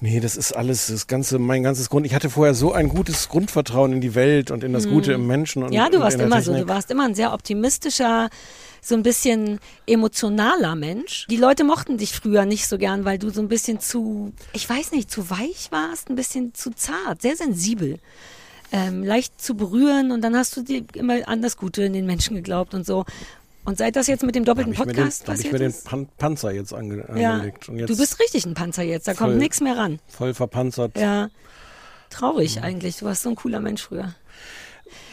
Nee, das ist alles, das ganze, mein ganzes Grund. Ich hatte vorher so ein gutes Grundvertrauen in die Welt und in das Gute im Menschen. Und, Mhm. Ja, du warst immer so. Technik. Du warst immer ein sehr optimistischer, so ein bisschen emotionaler Mensch. Die Leute mochten dich früher nicht so gern, weil du so ein bisschen zu, ich weiß nicht, zu weich warst, ein bisschen zu zart, sehr sensibel. Ähm, leicht zu berühren und dann hast du dir immer an das Gute in den Menschen geglaubt und so. Und seit das jetzt mit dem Da doppelten habe ich mir den, Podcast hab ich passiert mir den Pan Panzer jetzt ange ja, angelegt. Und jetzt du bist richtig ein Panzer jetzt, da kommt voll- nichts mehr ran. voll verpanzert. Ja, traurig eigentlich. Du warst so ein cooler Mensch früher.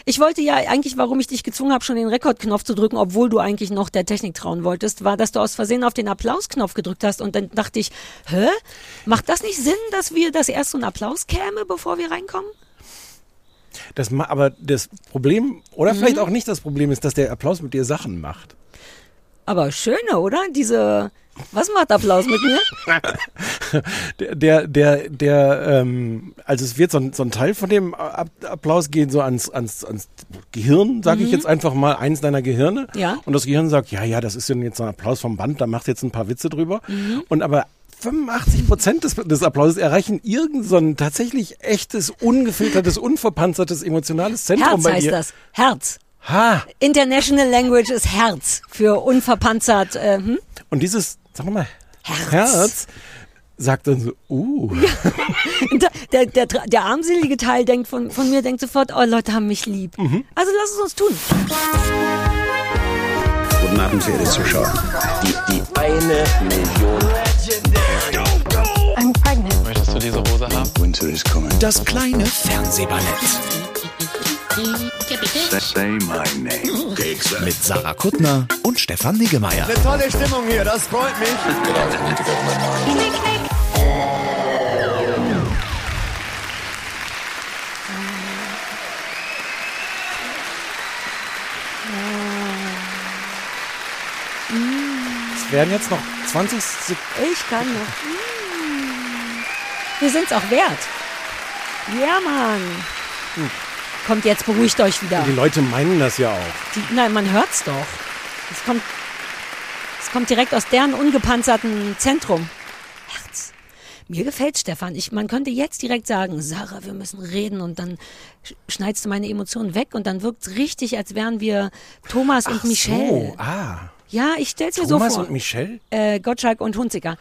Ich wollte ja eigentlich, warum ich dich gezwungen habe, schon den Rekordknopf zu drücken, obwohl du eigentlich noch der Technik trauen wolltest, war, dass du aus Versehen auf den Applausknopf gedrückt hast und dann dachte ich, hä? Macht das nicht Sinn, dass wir das erst so ein Applaus käme, bevor wir reinkommen? Das, aber das Problem, Mhm. oder vielleicht auch nicht das Problem, ist, dass der Applaus mit dir Sachen macht. Aber schöne, oder? Diese, was macht Applaus mit mir? Der, der, der, der ähm, also es wird so ein, so ein Teil von dem Applaus gehen so ans, ans, ans Gehirn, sage ich jetzt einfach mal, eins deiner Gehirne. Mhm. Ja. Und das Gehirn sagt, ja, ja, das ist jetzt so ein Applaus vom Band, da macht jetzt ein paar Witze drüber. Mhm. Und aber 85 Prozent des, des Applauses erreichen irgend so ein tatsächlich echtes, ungefiltertes, unverpanzertes, emotionales Zentrum Herz bei heißt dir. das. Herz. Ha! International Language ist Herz für unverpanzert. Äh, hm? Und dieses, sag mal, Herz. Herz sagt dann so, uh. Der, der, der, der armselige Teil denkt von, von mir denkt sofort, oh, Leute haben mich lieb. Mhm. Also lass es uns tun. Guten Abend, verehrte Zuschauer. Die, die eine Million. Winter is coming. Das kleine Fernsehballett Say my name. mit Sarah Kuttner und Stefan Niggemeier. Tolle Stimmung hier, das freut mich. Es werden jetzt noch 20 Sekunden. Ich kann noch. Wir sind's auch wert. Ja, Mann. Kommt jetzt, beruhigt euch wieder. Die Leute meinen das ja auch. Die, nein, man hört's doch. Es kommt, es kommt direkt aus deren ungepanzerten Zentrum. Herz. Mir gefällt Stefan. Ich, man könnte jetzt direkt sagen, Sarah, wir müssen reden und dann sch- schneidest du meine Emotionen weg und dann wirkt's richtig, als wären wir Thomas und Michelle. So, ah. Ja, ich stell's mir so Thomas vor. und Michelle? äh, Gottschalk und Hunziker.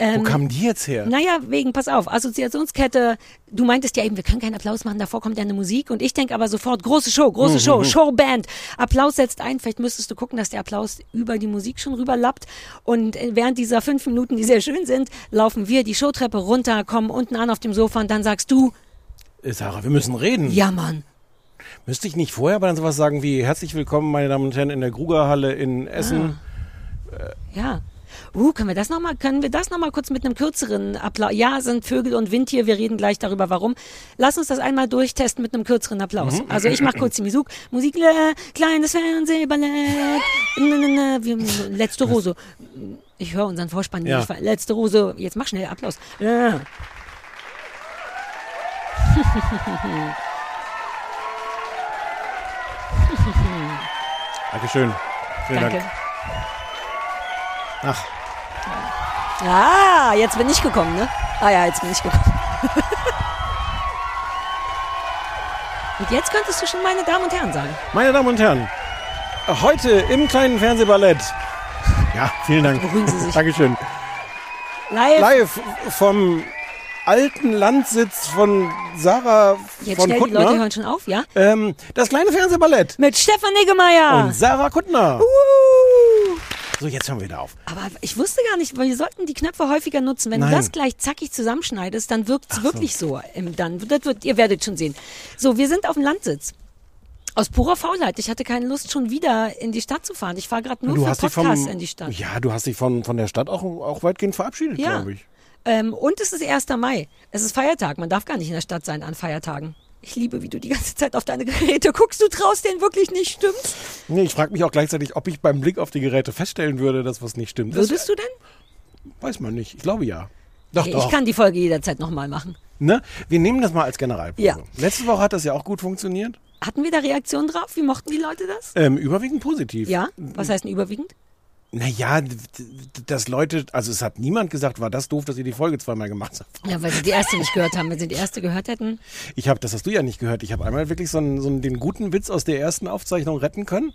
Wo kamen die jetzt her? Naja, wegen, pass auf, Assoziationskette, du meintest ja eben, wir können keinen Applaus machen, davor kommt ja eine Musik und ich denke aber sofort, große Show, große Mhm, Show, Showband, Applaus setzt ein, vielleicht müsstest du gucken, dass der Applaus über die Musik schon rüberlappt und äh, während dieser fünf Minuten, die sehr schön sind, laufen wir die Showtreppe runter, kommen unten an auf dem Sofa und dann sagst du, Äh, Sarah, wir müssen reden. ja Mann, Müsste ich nicht vorher aber dann sowas sagen wie herzlich willkommen, meine Damen und Herren, in der Grugerhalle in Essen. ja. Uh, können wir das nochmal, können wir das nochmal kurz mit einem kürzeren Applaus? Ja, sind Vögel und Wind hier, wir reden gleich darüber, warum. Lass uns das einmal durchtesten mit einem kürzeren Applaus. Also ich mache kurz die Musik. Musik, kleines Fernsehballett, letzte Rose. Ich höre unseren Vorspann Ja. nicht. Letzte Rose, jetzt mach schnell Applaus. Ja. Dankeschön. Vielen Danke. Dank. Ach, Ah, jetzt bin ich gekommen, ne? Ah ja, jetzt bin ich gekommen. Und jetzt könntest du schon meine Damen und Herren sagen. meine Damen und Herren, heute im kleinen Fernsehballett. Ja, vielen Dank. Beruhigen Sie sich. Dankeschön. Live. Live vom alten Landsitz von Sarah Jetzt von schnell, die Leute Kuttner. hören schon auf, ja? Ähm, das kleine Fernsehballett. Mit Stefan Niggemeier. Und Sarah Kuttner. Uh. So, jetzt hören wir wieder auf. Aber ich wusste gar nicht, wir sollten die Knöpfe häufiger nutzen. Wenn Nein. du das gleich zackig zusammenschneidest, dann wirkt es wirklich so. Im, dann, das wird, ihr werdet schon sehen. So, wir sind auf dem Landsitz. Aus purer Faulheit. Ich hatte keine Lust, schon wieder in die Stadt zu fahren. Ich fahre gerade nur du für Podcasts vom, in die Stadt. Ja, du hast dich von, von der Stadt auch, auch weitgehend verabschiedet, Ja. glaube ich. Ähm, und es ist 1. Mai. Es ist Feiertag. Man darf gar nicht in der Stadt sein an Feiertagen. Ich liebe, wie du die ganze Zeit auf deine Geräte guckst. Du traust denen wirklich nicht, stimmt's? Nee, ich frage mich auch gleichzeitig, ob ich beim Blick auf die Geräte feststellen würde, dass was nicht stimmt. Das Würdest du denn? weiß man nicht. Ich glaube ja. Doch, Okay, doch. ich kann die Folge jederzeit nochmal machen. ne? Wir nehmen das mal als Generalprobe. Ja. Letzte Woche hat das ja auch gut funktioniert. Hatten wir da Reaktionen drauf? Wie mochten die Leute das? Ähm, überwiegend positiv. Ja? Was heißt denn überwiegend? Naja, dass Leute, also es hat niemand gesagt, war das doof, dass ihr die Folge zweimal gemacht habt. Ja, weil sie die erste nicht gehört haben. Wenn sie die erste gehört hätten. Ich habe, das hast du ja nicht gehört, ich habe einmal wirklich so, einen, so einen, den guten Witz aus der ersten Aufzeichnung retten können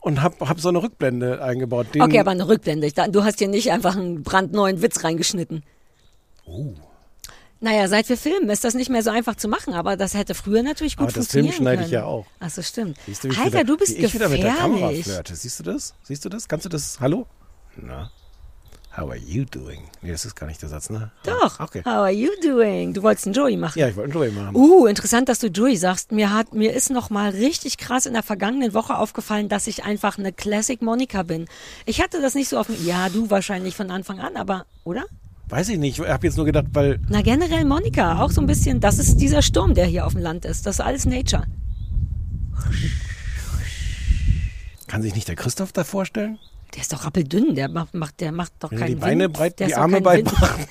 und habe hab so eine Rückblende eingebaut. Den, Okay, aber eine Rückblende. Du hast hier nicht einfach einen brandneuen Witz reingeschnitten. Oh. Naja, seit wir filmen ist das nicht mehr so einfach zu machen, aber das hätte früher natürlich gut Aber das Film funktionieren schneide können. ich ja auch. Ach so, stimmt. Siehst du, wie ich Alter, wieder, du bist wie ich wieder mit der Kamera gefährlich. flirte. Siehst du das? Siehst du das? Kannst du das? Hallo? Na? How are you doing? Nee, das ist gar nicht der Satz, ne? Doch. Okay. How are you doing? Du wolltest einen Joey machen. Ja, ich wollte einen Joey machen. Uh, interessant, dass du Joey sagst. Mir hat, mir ist noch mal richtig krass in der vergangenen Woche aufgefallen, dass ich einfach eine Classic Monika bin. Ich hatte das nicht so auf dem, ja, du wahrscheinlich von Anfang an, aber, oder? Weiß ich nicht. Ich habe jetzt nur gedacht, weil Na, generell Monika, auch so ein bisschen, das ist dieser Sturm, der hier auf dem Land ist. Das ist alles Nature. kann sich nicht der Christoph da vorstellen? Der ist doch rappeldünn, der macht, macht, der macht doch Wenn keinen die Beine Wind. breit, der die Arme breit macht.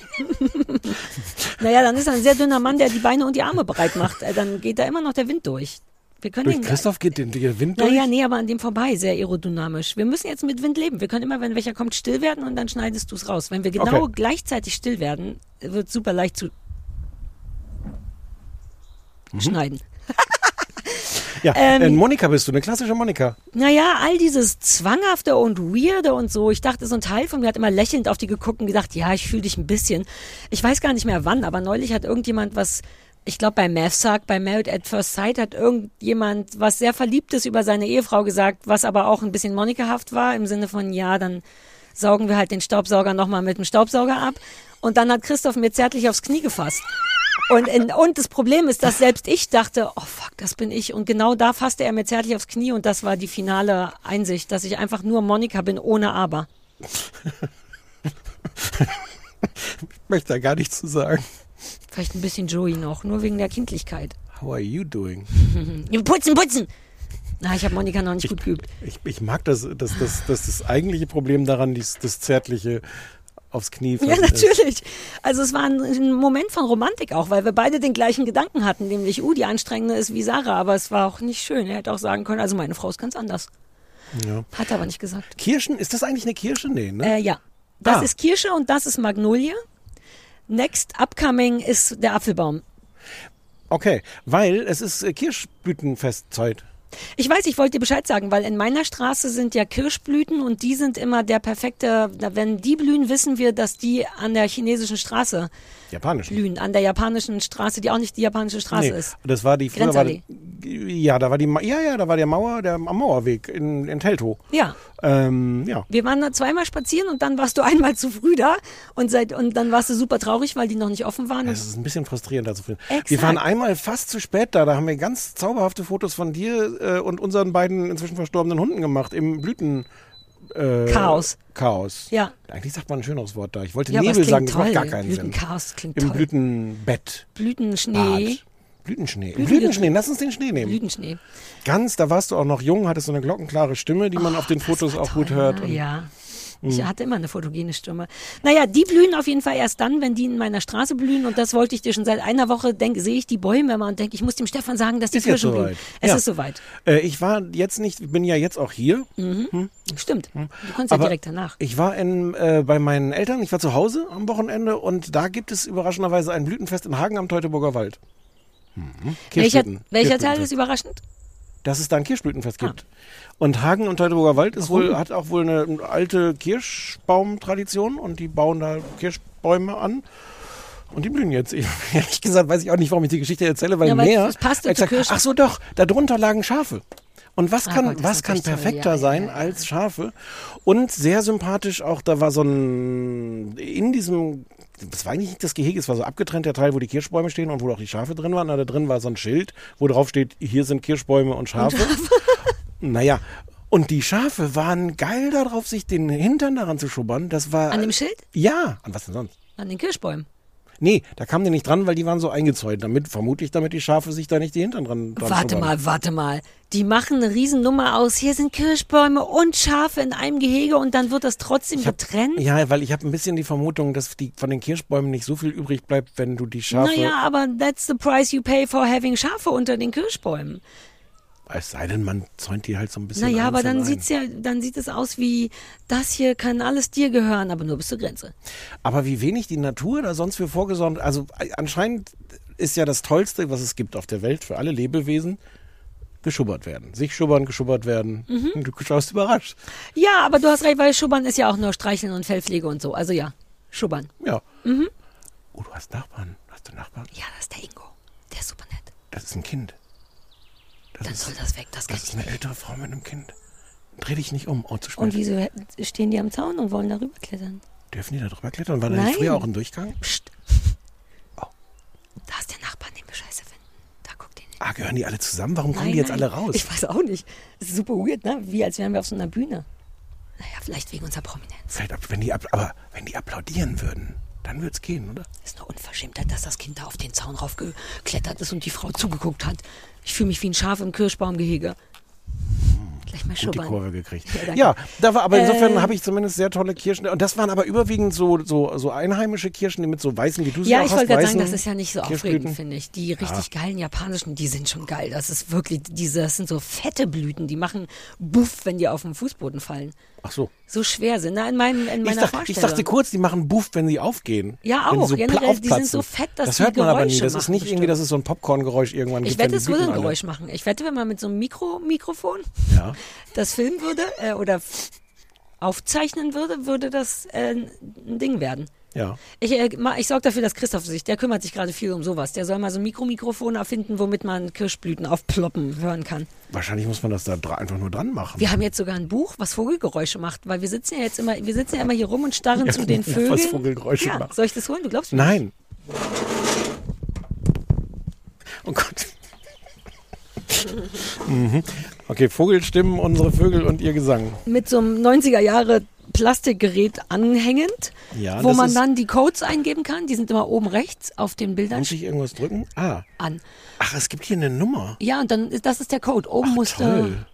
Naja, dann ist er ein sehr dünner Mann, der die Beine und die Arme breit macht. Äh, Dann geht da immer noch der Wind durch. Wir können Durch den, Christoph geht den, der Wind durch? Naja, nee, aber an dem vorbei, sehr aerodynamisch. Wir müssen jetzt mit Wind leben. Wir können immer, wenn welcher kommt, still werden und dann schneidest du es raus. Wenn wir genau Okay. gleichzeitig still werden, wird super leicht zu Mhm. schneiden. Ja, Ähm, äh, Monika bist du, eine klassische Monika. Naja, all dieses Zwanghafte und Weirde und so. Ich dachte, so ein Teil von mir hat immer lächelnd auf die geguckt und gedacht, ja, ich fühle dich ein bisschen. Ich weiß gar nicht mehr wann, aber neulich hat irgendjemand was, ich glaube bei Mavsark, bei Married at First Sight hat irgendjemand was sehr Verliebtes über seine Ehefrau gesagt, was aber auch ein bisschen Monikahaft war, im Sinne von, ja, dann saugen wir halt den Staubsauger nochmal mit dem Staubsauger ab. Und dann hat Christoph mir zärtlich aufs Knie gefasst. Und, in, und das Problem ist, dass selbst ich dachte, oh fuck, das bin ich. Und genau da fasste er mir zärtlich aufs Knie und das war die finale Einsicht, dass ich einfach nur Monika bin, ohne Aber. Ich möchte da gar nichts zu sagen. Vielleicht ein bisschen Joey noch, nur wegen der Kindlichkeit. How are you doing? Putzen, putzen! Na, ich habe Monika noch nicht gut geübt. Ich, ich mag das, das, das, das, das eigentliche Problem daran, dies, das Zärtliche aufs Knie Ja, fassen ist. natürlich. Also es war ein, ein Moment von Romantik auch, weil wir beide den gleichen Gedanken hatten, nämlich, uh, die anstrengende ist wie Sarah, aber es war auch nicht schön. Er hätte auch sagen können, also meine Frau ist ganz anders. Ja. Hat er aber nicht gesagt. Kirschen, ist das eigentlich eine Kirsche? Nee, ne? Äh, ja. Das Ah. ist Kirsche und das ist Magnolie. Next upcoming ist der Apfelbaum. Okay, weil es ist äh, Kirschblütenfestzeit. Ich weiß, ich wollte dir Bescheid sagen, weil in meiner Straße sind ja Kirschblüten und die sind immer der perfekte, wenn die blühen, wissen wir, dass die an der chinesischen Straße Japanisch. blühen, an der japanischen Straße, die auch nicht die japanische Straße Nee, ist. das war die früher war. Ja, da war die ja ja, da war der Mauer, der am Mauerweg in, in Teltow. Ja, Ähm, ja. wir waren da zweimal spazieren und dann warst du einmal zu früh da und seit und dann warst du super traurig, weil die noch nicht offen waren. Es ist ein bisschen frustrierend da zu finden. Exakt. Wir waren einmal fast zu spät da, da haben wir ganz zauberhafte Fotos von dir äh, und unseren beiden inzwischen verstorbenen Hunden gemacht im Blüten äh, Chaos. Chaos. Ja. Eigentlich sagt man ein schöneres Wort da. Ich wollte Ja, Nebel sagen, das macht toll. gar keinen Sinn. Blütenchaos klingt Im toll. Blütenbett. Blütenschnee. Bad. Blütenschnee. Im Blüten- Blütenschnee, lass uns den Schnee nehmen. Blütenschnee. Ganz, da warst du auch noch jung, hattest so eine glockenklare Stimme, die man auf den Fotos auch gut hört. Ah, Und ja. Ich hatte immer eine photogene Stimme. Naja, die blühen auf jeden Fall erst dann, wenn die in meiner Straße blühen. Und das wollte ich dir schon seit einer Woche. Denke, sehe ich die Bäume immer und denke, ich muss dem Stefan sagen, dass die Ist Kirschen blühen. Es Ja. ist soweit. Äh, ich war jetzt nicht, ich bin ja jetzt auch hier. Stimmt. Du kannst ja direkt danach. Ich war in, äh, bei meinen Eltern, ich war zu Hause am Wochenende und da gibt es überraschenderweise ein Blütenfest in Hagen am Teutoburger Wald. Mhm. Welcher, welcher Teil ist überraschend? Dass es da ein Kirschblütenfest Ah. gibt. Und Hagen und Teutoburger Wald ist wohl, hat auch wohl eine alte Kirschbaumtradition und die bauen da Kirschbäume an. Und die blühen jetzt. Ich, ehrlich gesagt weiß ich auch nicht, warum ich die Geschichte erzähle, weil Ja, mehr. es passte exakt- zu Kirschen. Ach so, doch, darunter lagen Schafe. Und was Ah kann, Gott, was kann perfekter Ja, sein ja, ja. als Schafe? Und sehr sympathisch auch, da war so ein, in diesem, das war eigentlich nicht das Gehege, es war so abgetrennt der Teil, wo die Kirschbäume stehen und wo auch die Schafe drin waren. Da drin war so ein Schild, wo drauf steht, hier sind Kirschbäume und Schafe. Naja. Und die Schafe waren geil darauf, sich den Hintern daran zu schubbern. Das war. An dem Schild? Ja. An was denn sonst? An den Kirschbäumen. Nee, da kamen die nicht dran, weil die waren so eingezäunt. Damit, vermutlich, damit die Schafe sich da nicht die Hintern dran, dran Warte schubbern. mal, warte mal. Die machen eine Riesennummer aus. Hier sind Kirschbäume und Schafe in einem Gehege und dann wird das trotzdem hab, getrennt. Ja, weil ich habe ein bisschen die Vermutung, dass die, von den Kirschbäumen nicht so viel übrig bleibt, wenn du die Schafe. Naja, aber that's the price you pay for having Schafe unter den Kirschbäumen. Es sei denn, man zäunt die halt so ein bisschen. Naja, aber dann ein. sieht's ja, dann sieht es aus wie, das hier kann alles dir gehören, aber nur bis zur Grenze. Aber wie wenig die Natur da sonst für vorgesorgt. Also äh, anscheinend ist ja das Tollste, was es gibt auf der Welt für alle Lebewesen, geschubbert werden. Sich schubbern, geschubbert werden. Mhm. Du schaust überrascht. Ja, aber du hast recht, weil Schubbern ist ja auch nur Streicheln und Fellpflege und so. Also ja, Schubbern. Ja. Mhm. Oh, du hast Nachbarn. Hast du Nachbarn? Ja, das ist der Ingo. Der ist super nett. Das ist ein Kind. Das Dann ist, soll das weg, das das ist eine ältere Frau mit einem Kind. Dreh dich nicht um. Oh, zu spät. Und wieso stehen die am Zaun und wollen darüber klettern? Dürfen die da drüber klettern? War da nicht früher auch ein Durchgang? Psst. Oh. Da ist der Nachbar, den wir scheiße finden. Da guckt ihn nicht. Ah, gehören die alle zusammen? Warum kommen Nein, die jetzt nein. alle raus? Ich weiß auch nicht. Das ist super weird, ne? Wie als wären wir auf so einer Bühne. Naja, vielleicht wegen unserer Prominenz. Vielleicht, wenn die, ab- aber wenn die applaudieren würden, dann wird's gehen, oder? ist eine Unverschämtheit, dass das Kind da auf den Zaun raufgeklettert ist und die Frau zugeguckt hat. Ich fühle mich wie ein Schaf im Kirschbaumgehege. Gleich mal Gut die. Kurve gekriegt. Ja. Ja, da war, aber insofern Äh. habe ich zumindest sehr tolle Kirschen. Und das waren aber überwiegend so, so, so einheimische Kirschen, die mit so weißen, wie du sie Ja, auch ich hast, wollte gerade sagen, das ist ja nicht so aufregend, finde ich. Die richtig geilen japanischen, die sind schon geil. Das ist wirklich, diese, das sind so fette Blüten, die machen Buff, wenn die auf den Fußboden fallen. Ach so. So schwer sind, ne? In, meinem, in Ich, meiner ich Vorstellung. dachte kurz, die machen Buff, wenn sie aufgehen. Ja, auch. sie so Generell, die sind so fett, dass Das die hört man aber nie. Das ist nicht irgendwie, bestimmt. dass es so ein Popcorngeräusch irgendwann ich gibt. wette, wenn es würde ein alle- Geräusch machen. Ich wette, wenn man mit so einem Mikro Mikrofon Ja. Das filmen würde äh, oder aufzeichnen würde, würde das äh, ein Ding werden. Ja. Ich, äh, ich sorge dafür, dass Christoph sich, der kümmert sich gerade viel um sowas. Der soll mal so ein Mikromikrofon erfinden, womit man Kirschblüten aufploppen hören kann. Wahrscheinlich muss man das da einfach nur dran machen. Wir haben jetzt sogar ein Buch, was Vogelgeräusche macht, weil wir sitzen ja jetzt immer, wir sitzen ja immer hier rum und starren Ja, zu den Vögeln. was Vogelgeräusche ja, macht. Soll ich das holen? Du glaubst mir nicht. Nein. Oh Gott. mhm. Okay, Vogelstimmen, unsere Vögel und ihr Gesang. Mit so einem 90er Jahre Plastikgerät anhängend, Ja, wo man dann die Codes eingeben kann. Die sind immer oben rechts auf den Bildern Muss ich irgendwas drücken? Ah. an. Ach, es gibt hier eine Nummer. Ja, und dann ist das ist der Code. Oben musste. Toll.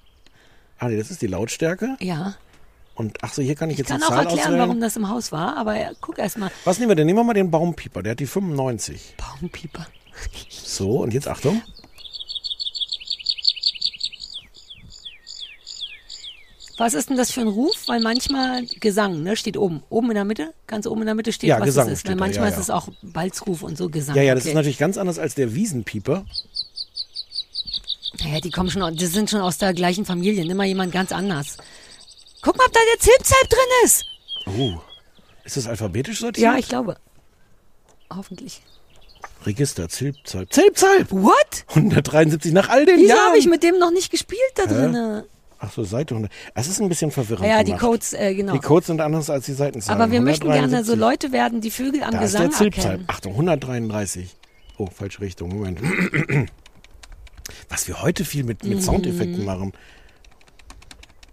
Ah, nee, das ist die Lautstärke. Ja. Und ach so, hier kann ich Ich jetzt kann eine auch Zahl erklären, auswählen. warum das im Haus war, aber ja, guck erst mal. Was nehmen wir denn? Nehmen wir mal den Baumpieper, der hat die 95. Baumpieper. So, und jetzt Achtung. Was ist denn das für ein Ruf? Weil manchmal Gesang, ne, steht oben. Oben in der Mitte, ganz oben in der Mitte steht, Ja, was Gesang es ist. Weil da, manchmal ja, ist es ja. auch Balzruf und so Gesang. Ja, ja, das okay. ist natürlich ganz anders als der Wiesenpieper. Naja, die kommen schon, die sind schon aus der gleichen Familie. Nimm mal jemand ganz anders. Guck mal, ob da der Zilpzalp drin ist. Oh. Ist das alphabetisch sortiert? Ja, ich glaube. Hoffentlich. Register, Zilpzalp. Zilpzalp! What? 173 nach all den Wieso Jahren. habe ich mit dem noch nicht gespielt da drinne? Ach so, Seite 100. Es ist ein bisschen verwirrend Ja, die gemacht. Codes, äh, genau. Die Codes sind anders als die Seitenzahlen. Aber wir möchten gerne so 173. Leute werden, die Vögel am Da ist Gesang der Zilpzalp. erkennen. Achtung, 133. Oh, falsche Richtung. Moment. Was wir heute viel mit, Mhm. mit Soundeffekten machen.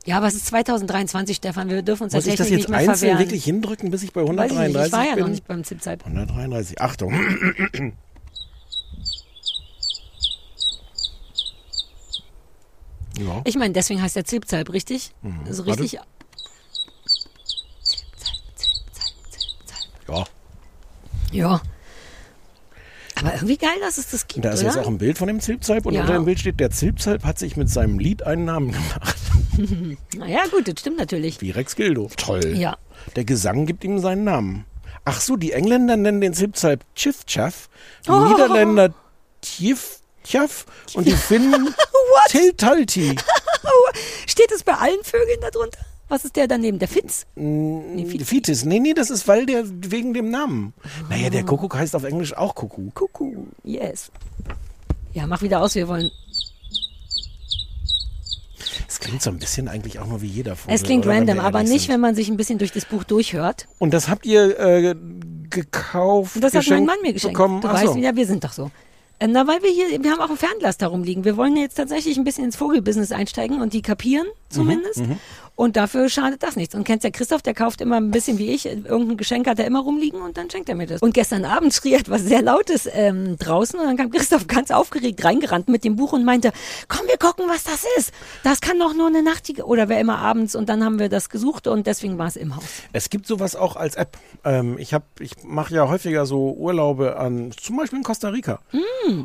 Ja, aber es ist 2023, Stefan. Wir dürfen uns Muss ich der das Technik jetzt nicht mehr einzeln verwehren. wirklich hindrücken, bis ich bei Weiß ich 133 nicht, ich war ja bin? noch nicht beim Zilpzalp. 133. Achtung. ja. Ich meine, deswegen heißt der Zilpzalp, richtig? Also Mhm. Warte. richtig. Zilpzalp. ja. Ja. Aber irgendwie geil, dass es das gibt, Und da ist oder? jetzt auch ein Bild von dem Zilpzalp und Ja. unter dem Bild steht, der Zilpzalp hat sich mit seinem Lied einen Namen gemacht. naja, gut, das stimmt natürlich. Wie Rex Gildo. Toll. Ja. Der Gesang gibt ihm seinen Namen. Ach so, die Engländer nennen den Zilpzalp Chifchaf, die Oh. Niederländer Tjif und die Finnen Tiltalti. Steht es bei allen Vögeln darunter? Was ist der daneben? Der Fitz? Nee, Fitz. Fitis. Nee, nee, das ist weil der wegen dem Namen. Naja, der Kuckuck heißt auf Englisch auch Kuckuck. Kuckuck. Yes. Ja, mach wieder aus, wir wollen. Es klingt so ein bisschen eigentlich auch nur wie jeder Vogel. Es klingt random, aber nicht, sind. wenn man sich ein bisschen durch das Buch durchhört. Und das habt ihr äh, gekauft, Und das hat mein Mann mir geschenkt. bekommen? Du Ach weißt, so. ja, wir sind doch so. Ähm, na, weil wir hier, wir haben auch ein Fernglas darum liegen. Wir wollen ja jetzt tatsächlich ein bisschen ins Vogelbusiness einsteigen und die kapieren Mhm, zumindest. Und dafür schadet das nichts. Und kennst ja Christoph, der kauft immer ein bisschen wie ich, irgendein Geschenk hat er immer rumliegen und dann schenkt er mir das. Und gestern Abend schrie etwas sehr Lautes ähm, draußen und dann kam Christoph ganz aufgeregt reingerannt mit dem Buch und meinte, komm, wir gucken, was das ist. Das kann doch nur eine Nachtigall oder wer immer abends und dann haben wir das gesucht und deswegen war es im Haus. Es gibt sowas auch als App. Ähm, ich hab, ich mache ja häufiger so Urlaube an, zum Beispiel in Costa Rica.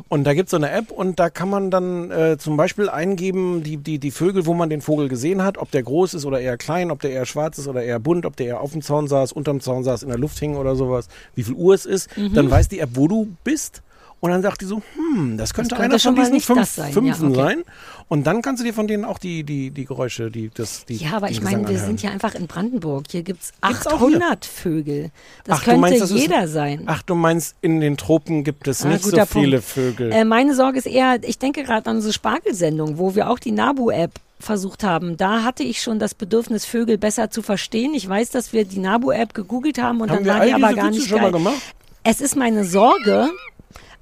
Und da gibt es so eine App und da kann man dann äh, zum Beispiel eingeben, die, die, die Vögel, wo man den Vogel gesehen hat, ob der groß ist oder eher klein, ob der eher schwarz ist oder eher bunt, ob der eher auf dem Zaun saß, unterm Zaun saß, in der Luft hing oder sowas, wie viel Uhr es ist. Dann weiß die App, wo du bist. Und dann sagt die so, hm, das könnte, könnte einer von diesen fünf, das sein. Fünfen Ja, okay. sein. Und dann kannst du dir von denen auch die, die, die Geräusche, die, das, die Ja, aber ich meine, wir sind ja einfach in Brandenburg. Hier auch hier? 800 Vögel. Das Ach, könnte meinst, das ist- jeder sein. Ach, du meinst, in den Tropen gibt es Ah, nicht so guter viele Punkt. Vögel. Äh, meine Sorge ist eher, ich denke gerade an so Spargelsendung, wo wir auch die Nabu-App versucht haben. Da hatte ich schon das Bedürfnis, Vögel besser zu verstehen. Ich weiß, dass wir die Nabu-App gegoogelt haben und Haben dann wir war die aber gar Witze nicht schon geil. mal gemacht? Es ist meine Sorge,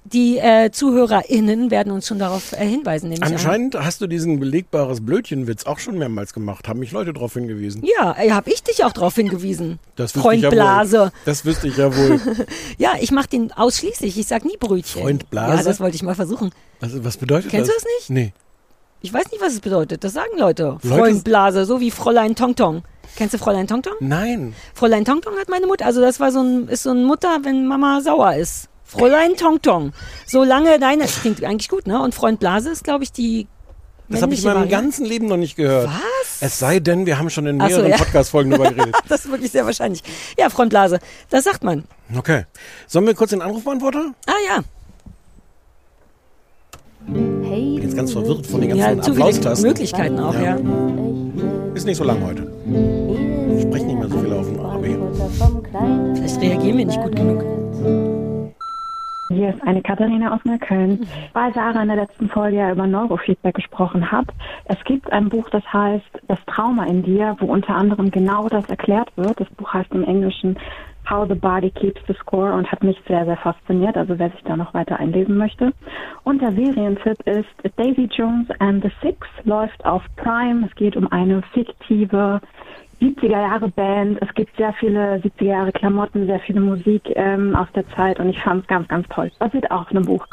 die äh, ZuhörerInnen werden uns schon darauf äh, hinweisen. An. Anscheinend hast du diesen belegbares Blödchenwitz auch schon mehrmals gemacht. Haben mich Leute darauf hingewiesen. Ja, äh, habe ich dich auch darauf hingewiesen. Das Freund ich ja Blase. Wohl. Das wüsste ich ja wohl. Ja, ich mache den ausschließlich. Ich sag nie Brötchen. Freund Blase? Ja, das wollte ich mal versuchen. Also, was bedeutet Kennst das? du das nicht? Nee. Ich weiß nicht, was es bedeutet. Das sagen Leute. Leute- Freund Blase, so wie Fräulein Tongtong. Kennst du Fräulein Tongtong? Nein. Fräulein Tongtong hat meine Mutter. Also das war so ein, ist so ein Mutter, wenn Mama sauer ist. Fräulein Tongtong. Solange deine, klingt eigentlich gut, ne? Und Freund Blase ist, glaube ich, die Das habe ich in meinem Variante. ganzen Leben noch nicht gehört. Was? Es sei denn, wir haben schon in Ach so, mehreren ja. Podcast-Folgen darüber geredet. Das ist wirklich sehr wahrscheinlich. Ja, Freund Blase. Das sagt man. Okay. Sollen wir kurz den Anrufbeantworter? Ah ja. Ich bin jetzt ganz verwirrt von den ganzen Ja, Applaustasten. Möglichkeiten auch, ja. Ist nicht so lang heute. Ich spreche nicht mehr so viel auf dem AB. Vielleicht reagieren wir nicht gut genug. Hier ist eine Katharina aus Neukölln. Weil Sarah in der letzten Folge ja über Neurofeedback gesprochen hat, es gibt ein Buch, das heißt Das Trauma in dir, wo unter anderem genau das erklärt wird. Das Buch heißt im Englischen How the Body Keeps the Score und hat mich sehr, sehr fasziniert, also wer sich da noch weiter einlesen möchte. Und der Serientipp ist Daisy Jones and the Six, läuft auf Prime. Es geht um eine fiktive 70er Jahre Band. Es gibt sehr viele 70er Jahre Klamotten, sehr viele Musik ähm, aus der Zeit und ich fand es ganz, ganz toll. Basiert auch auf einem Buch.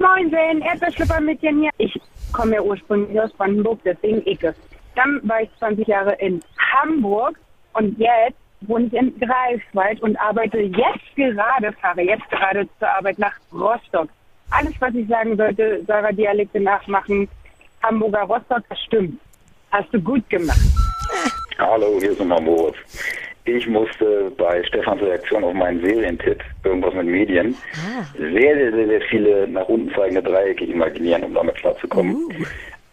Moinsen, Erdbeerschlüppermädchen hier. Ich komme ja ursprünglich aus Brandenburg, deswegen Ecke. Dann war ich 20 Jahre in Hamburg und jetzt wohne ich in Greifswald und arbeite jetzt gerade, fahre jetzt gerade zur Arbeit nach Rostock. Alles, was ich sagen sollte, Sarah Dialekte nachmachen, Hamburger Rostock, das stimmt. Hast du gut gemacht. Hallo, hier ist nochmal Moritz. Ich musste bei Stefans Reaktion auf meinen Serientipp, irgendwas mit Medien, sehr, sehr, sehr, sehr viele nach unten zeigende Dreiecke imaginieren, um damit klarzukommen.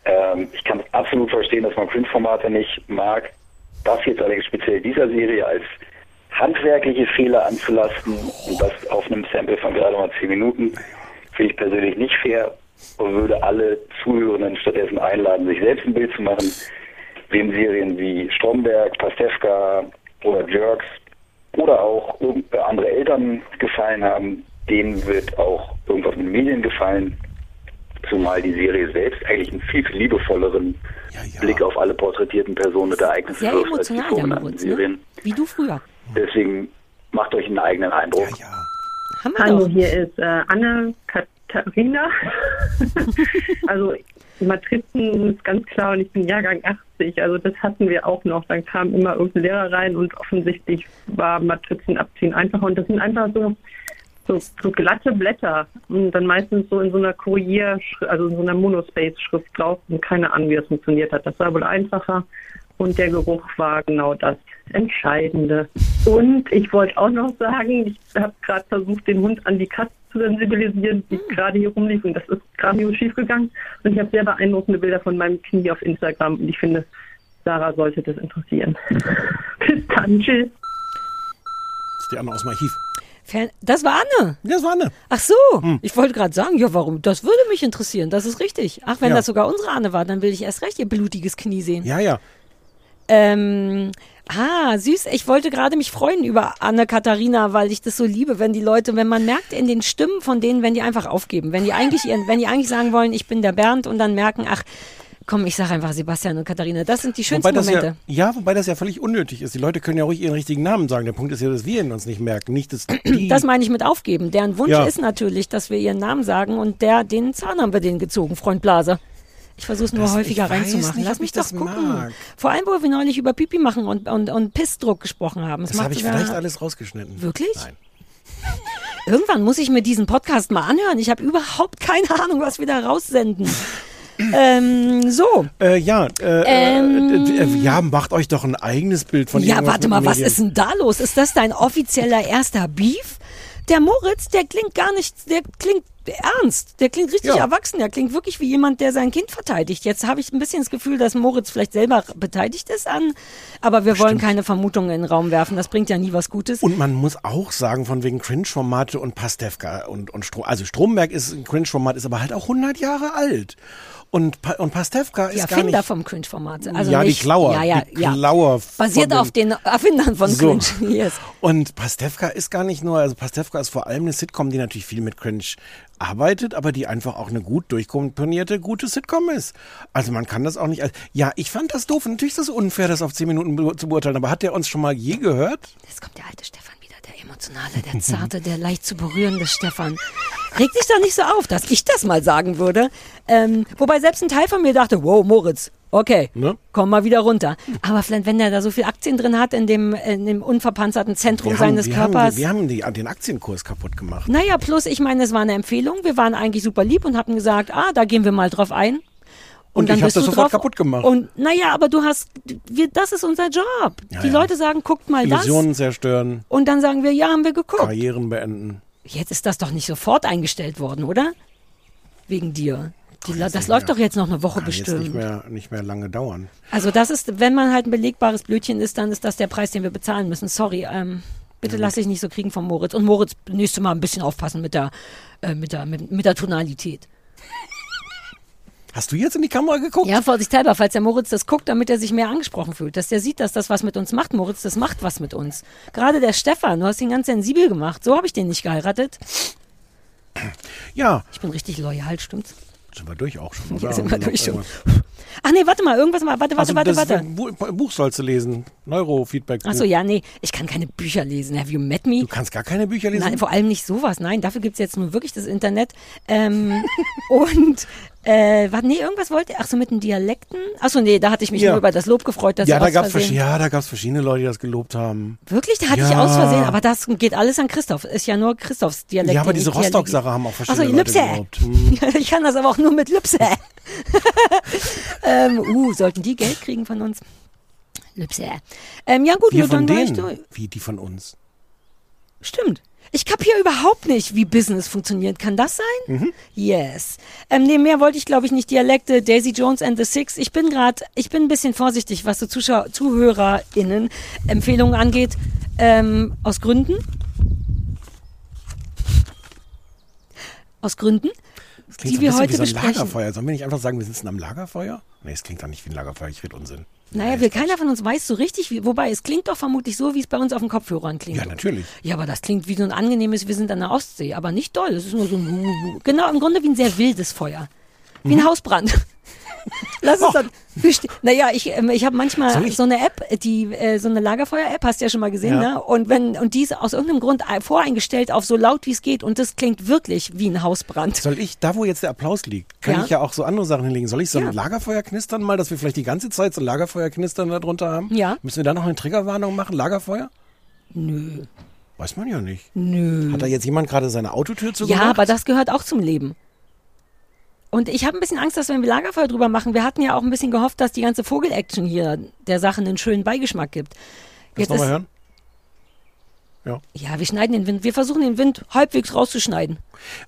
Ähm, ich kann es absolut verstehen, dass man Printformate nicht mag. Das jetzt allerdings speziell dieser Serie als handwerkliche Fehler anzulasten und das auf einem Sample von gerade mal 10 Minuten, finde ich persönlich nicht fair und würde alle Zuhörenden stattdessen einladen, sich selbst ein Bild zu machen, wem Serien wie Stromberg, Pastewka oder Jerks oder auch andere Eltern gefallen haben, denen wird auch irgendwas mit Medien gefallen. Zumal die Serie selbst eigentlich einen viel, viel liebevolleren Ja, ja. Blick auf alle porträtierten Personen und Ereignisse Sehr wirft als die vorgenannten Moritz, ne? Serien. Wie du früher. Deswegen macht euch einen eigenen Eindruck. Ja, ja. Haben wir Hallo, doch. hier ist äh, Anne Katharina. also Matrizen ist ganz klar und ich bin Jahrgang 80. Also das hatten wir auch noch. Dann kam immer irgendein Lehrer rein und offensichtlich war Matrizen abziehen einfacher. Und das sind einfach so, so, so glatte Blätter und dann meistens so in so einer Kurier, also in so einer Monospace-Schrift drauf und keine Ahnung, wie das funktioniert hat. Das war wohl einfacher und der Geruch war genau das Entscheidende. Und ich wollte auch noch sagen, ich habe gerade versucht, den Hund an die Katze zu sensibilisieren, die gerade hier rumlief und das ist grandios schief gegangen. Und ich habe sehr beeindruckende Bilder von meinem Knie auf Instagram und ich finde, Sarah sollte das interessieren. Bis dann, tschüss. Das ist die Anna aus dem Archiv. Fern- Das war Anne. Ja, das war Anne. Ach so, ich wollte gerade sagen, ja, warum? Das würde mich interessieren. Das ist richtig. Ach, wenn Ja. das sogar unsere Anne war, dann will ich erst recht ihr blutiges Knie sehen. Ja, ja. Ähm, ah, süß. Ich wollte gerade mich freuen über Anne Katharina, weil ich das so liebe, wenn die Leute, wenn man merkt in den Stimmen von denen, wenn die einfach aufgeben, wenn die eigentlich ihren, wenn die eigentlich sagen wollen, ich bin der Bernd und dann merken, ach, Komm, ich sage einfach Sebastian und Katharina. Das sind die schönsten das Momente. ja, ja, wobei das ja völlig unnötig ist. Die Leute können ja ruhig ihren richtigen Namen sagen. Der Punkt ist ja, dass wir ihn uns nicht merken. Nicht, dass die Das meine ich mit aufgeben. Deren Wunsch Ja. ist natürlich, dass wir ihren Namen sagen und der, den Zahn haben wir den gezogen, Freund Blaser. Ich versuche es nur Das- häufiger reinzumachen. nicht, Lass mich ich doch das gucken. mag. Vor allem, wo wir neulich über Pipi machen und, und, und Pissdruck gesprochen haben. Das macht habe ich vielleicht alles rausgeschnitten. Wirklich? Nein. Irgendwann muss ich mir diesen Podcast mal anhören. Ich habe überhaupt keine Ahnung, was wir da raussenden. ähm, so. Äh, ja, äh, Ähm. äh, äh, ja, macht euch doch ein eigenes Bild von Ja, irgendwas warte mal, was ist denn da los? Ist das dein offizieller erster Beef? Der Moritz, der klingt gar nicht, der klingt ernst. Der klingt richtig Ja. erwachsen. Der klingt wirklich wie jemand, der sein Kind verteidigt. Jetzt habe ich ein bisschen das Gefühl, dass Moritz vielleicht selber beteiligt ist an, aber wir wollen keine Vermutungen in den Raum werfen. Das bringt ja nie was Gutes. Und man muss auch sagen, von wegen Cringe-Formate und Pastewka und, und Strom, also Stromberg ist ein Cringe-Format, ist aber halt auch 100 Jahre alt. Und, Pa- und Pastewka die ist gar Erfinder nicht... vom Cringe-Format. Also ja, nicht, die Klauer. Ja, ja, die ja. Klauer Basiert auf den Erfindern von So. Cringe. Yes. Und Pastewka ist gar nicht nur, also Pastewka ist vor allem eine Sitcom, die natürlich viel mit Cringe arbeitet, aber die einfach auch eine gut durchkomponierte, gute Sitcom ist. Also man kann das auch nicht ja, ich fand das doof. Natürlich ist das unfair, das auf 10 Minuten zu beurteilen, aber hat der uns schon mal je gehört? Jetzt kommt der alte Stefan emotionale, der zarte, der leicht zu berührende Stefan. Reg dich doch nicht so auf, dass ich das mal sagen würde. Ähm, wobei selbst ein Teil von mir dachte, wow, Moritz, okay, Ne? komm mal wieder runter. Aber vielleicht, wenn der da so viel Aktien drin hat in dem, in dem unverpanzerten Zentrum Wir haben, seines wir Körpers. haben, wir haben die, den Aktienkurs kaputt gemacht. naja, plus, ich meine, es war eine Empfehlung. Wir waren eigentlich super lieb und hatten gesagt, ah, da gehen wir mal drauf ein. Und dann ich hab bist das du sofort drauf- kaputt gemacht. Und naja, aber du hast, wir, das ist unser Job. Ja, Die ja. Leute sagen, guckt mal Illusionen zerstören, das. Und dann sagen wir, ja, haben wir geguckt. Karrieren beenden. Jetzt ist das doch nicht sofort eingestellt worden, oder? Wegen dir. Die, jetzt das nicht läuft mehr. doch jetzt noch eine Woche Kann jetzt bestimmt. nicht mehr, nicht mehr lange dauern. Also das ist, wenn man halt ein belegbares Blödchen ist, dann ist das der Preis, den wir bezahlen müssen. Sorry, ähm, bitte lass dich nicht so kriegen von Moritz. Und Moritz, nächstes Mal ein bisschen aufpassen mit der, äh, mit der, mit, mit der Tonalität. Hast du jetzt in die Kamera geguckt? Ja, vorsichtshalber, falls der Moritz das guckt, damit er sich mehr angesprochen fühlt, dass der sieht, dass das was mit uns macht. Moritz, das macht was mit uns. Gerade der Stefan, du hast ihn ganz sensibel gemacht. So habe ich den nicht geheiratet. Ja, Ich bin richtig loyal, stimmt's? sind wir durch auch schon. Ja, oder? sind wir noch durch schon. Ach nee, warte mal, irgendwas mal, warte, warte, Also, warte, das warte. Bu- Buch sollst du lesen. Neurofeedback. Ach so, ja, nee, ich kann keine Bücher lesen. Have you met me? Du kannst gar keine Bücher lesen? Nein, vor allem nicht sowas. Nein, dafür gibt's jetzt nur wirklich das Internet. Ähm, und, äh, warte, nee, irgendwas wollte, ach so, mit den Dialekten? Ach so, nee, da hatte ich mich Ja. nur über das Lob gefreut, dass ja, du da gab's Versehen- ja, da gab's verschiedene Leute, die das gelobt haben. Wirklich? Da hatte ich Ja. aus Versehen, aber das geht alles an Christoph. Ist ja nur Christophs Dialekt. ja, aber diese ich Rostock-Sache haben auch Ach so, verschiedene Leute Lübse. gelobt. Hm. Ich kann das aber auch nur mit Lübse. ähm, uh, sollten die Geld kriegen von uns? Lübse. Ähm, ja gut, Wir von dann war ich denen. durch. Wie die von uns. Stimmt. Ich kapiere überhaupt nicht, wie Business funktioniert. Kann das sein? Mhm. Yes. Ähm, nee, mehr wollte ich, glaube ich, nicht. Dialekte, Daisy Jones and the Six. Ich bin gerade, ich bin ein bisschen vorsichtig, was so Zuschauer, ZuhörerInnen Empfehlungen angeht. Ähm, aus Gründen. Aus Gründen. Das klingt Die so wir heute wie so ein besprechen. Lagerfeuer. Sollen wir nicht einfach sagen, wir sitzen am Lagerfeuer? Nee, es klingt doch nicht wie ein Lagerfeuer. Ich rede Unsinn. Naja, wir, keiner von uns weiß so richtig, wie, wobei es klingt doch vermutlich so, wie es bei uns auf den Kopfhörern klingt. Ja, natürlich. Ja, aber das klingt wie so ein angenehmes, wir sind an der Ostsee, aber nicht doll. Es ist nur so ein, genau, im Grunde wie ein sehr wildes Feuer. Wie Mhm. ein Hausbrand. Lass es dann. wir ste- Naja, ich, ähm, ich habe manchmal Soll ich- so eine App, die äh, so eine Lagerfeuer-App, hast du ja schon mal gesehen, Ja. ne? Und wenn und die ist aus irgendeinem Grund ein- voreingestellt auf so laut wie es geht und das klingt wirklich wie ein Hausbrand. Soll ich, da wo jetzt der Applaus liegt, kann Ja. ich ja auch so andere Sachen hinlegen. Soll ich so Ja. ein Lagerfeuer knistern mal, dass wir vielleicht die ganze Zeit so ein Lagerfeuer knistern da drunter haben? Ja. Müssen wir da noch eine Triggerwarnung machen? Lagerfeuer? Nö, Weiß man ja nicht. nö. Hat da jetzt jemand gerade seine Autotür Ja, zugemacht? aber das gehört auch zum Leben. Und ich habe ein bisschen Angst, dass wenn wir Lagerfeuer drüber machen, wir hatten ja auch ein bisschen gehofft, dass die ganze Vogel-Action hier der Sache einen schönen Beigeschmack gibt. Kannst du ist, nochmal hören? Ja. Ja, wir schneiden den Wind. Wir versuchen den Wind halbwegs rauszuschneiden.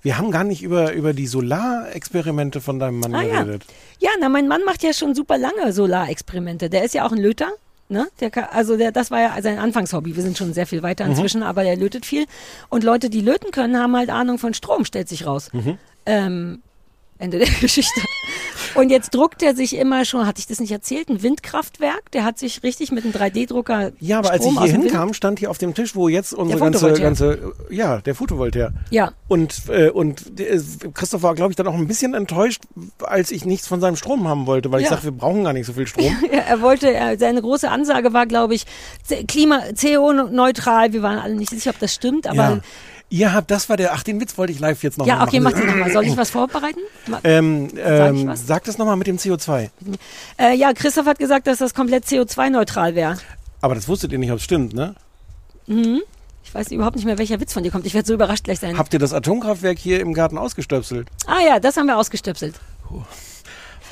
Wir haben gar nicht über, über die Solarexperimente von deinem Mann Ah ja. geredet. Ja, na, mein Mann macht ja schon super lange Solarexperimente. Der ist ja auch ein Löter. Ne? Der kann, also der, das war ja sein Anfangshobby. Wir sind schon sehr viel weiter inzwischen, aber der lötet viel. Und Leute, die löten können, haben halt Ahnung von Strom, stellt sich raus. Ähm, Ende der Geschichte. Und jetzt druckt er sich immer schon, hatte ich das nicht erzählt, ein Windkraftwerk. Der hat sich richtig mit einem 3D-Drucker. Ja, aber als ich hier hinkam, stand hier auf dem Tisch, wo jetzt unsere ganze, ganze, ja, der Photovoltaik. Ja. Und, äh, und äh, Christoph war, glaube ich, dann auch ein bisschen enttäuscht, als ich nichts von seinem Strom haben wollte, weil Ja. ich sage, wir brauchen gar nicht so viel Strom. Ja, er wollte, er, seine große Ansage war, glaube ich, Klima, CO-neutral. Wir waren alle nicht sicher, ob das stimmt, aber ja. Ihr habt, das war der, ach, den Witz wollte ich live jetzt noch ja, okay, machen. mach den nochmal. Soll ich was vorbereiten? Ma- Ähm, Sag ich ähm, was? sag das nochmal mit dem CO2. Äh, ja, Christoph hat gesagt, dass das komplett CO2-neutral wäre. Aber das wusstet ihr nicht, ob es stimmt, ne? Mhm. Ich weiß überhaupt nicht mehr, welcher Witz von dir kommt. Ich werde so überrascht gleich sein. Habt ihr das Atomkraftwerk hier im Garten ausgestöpselt? Ah ja, das haben wir ausgestöpselt.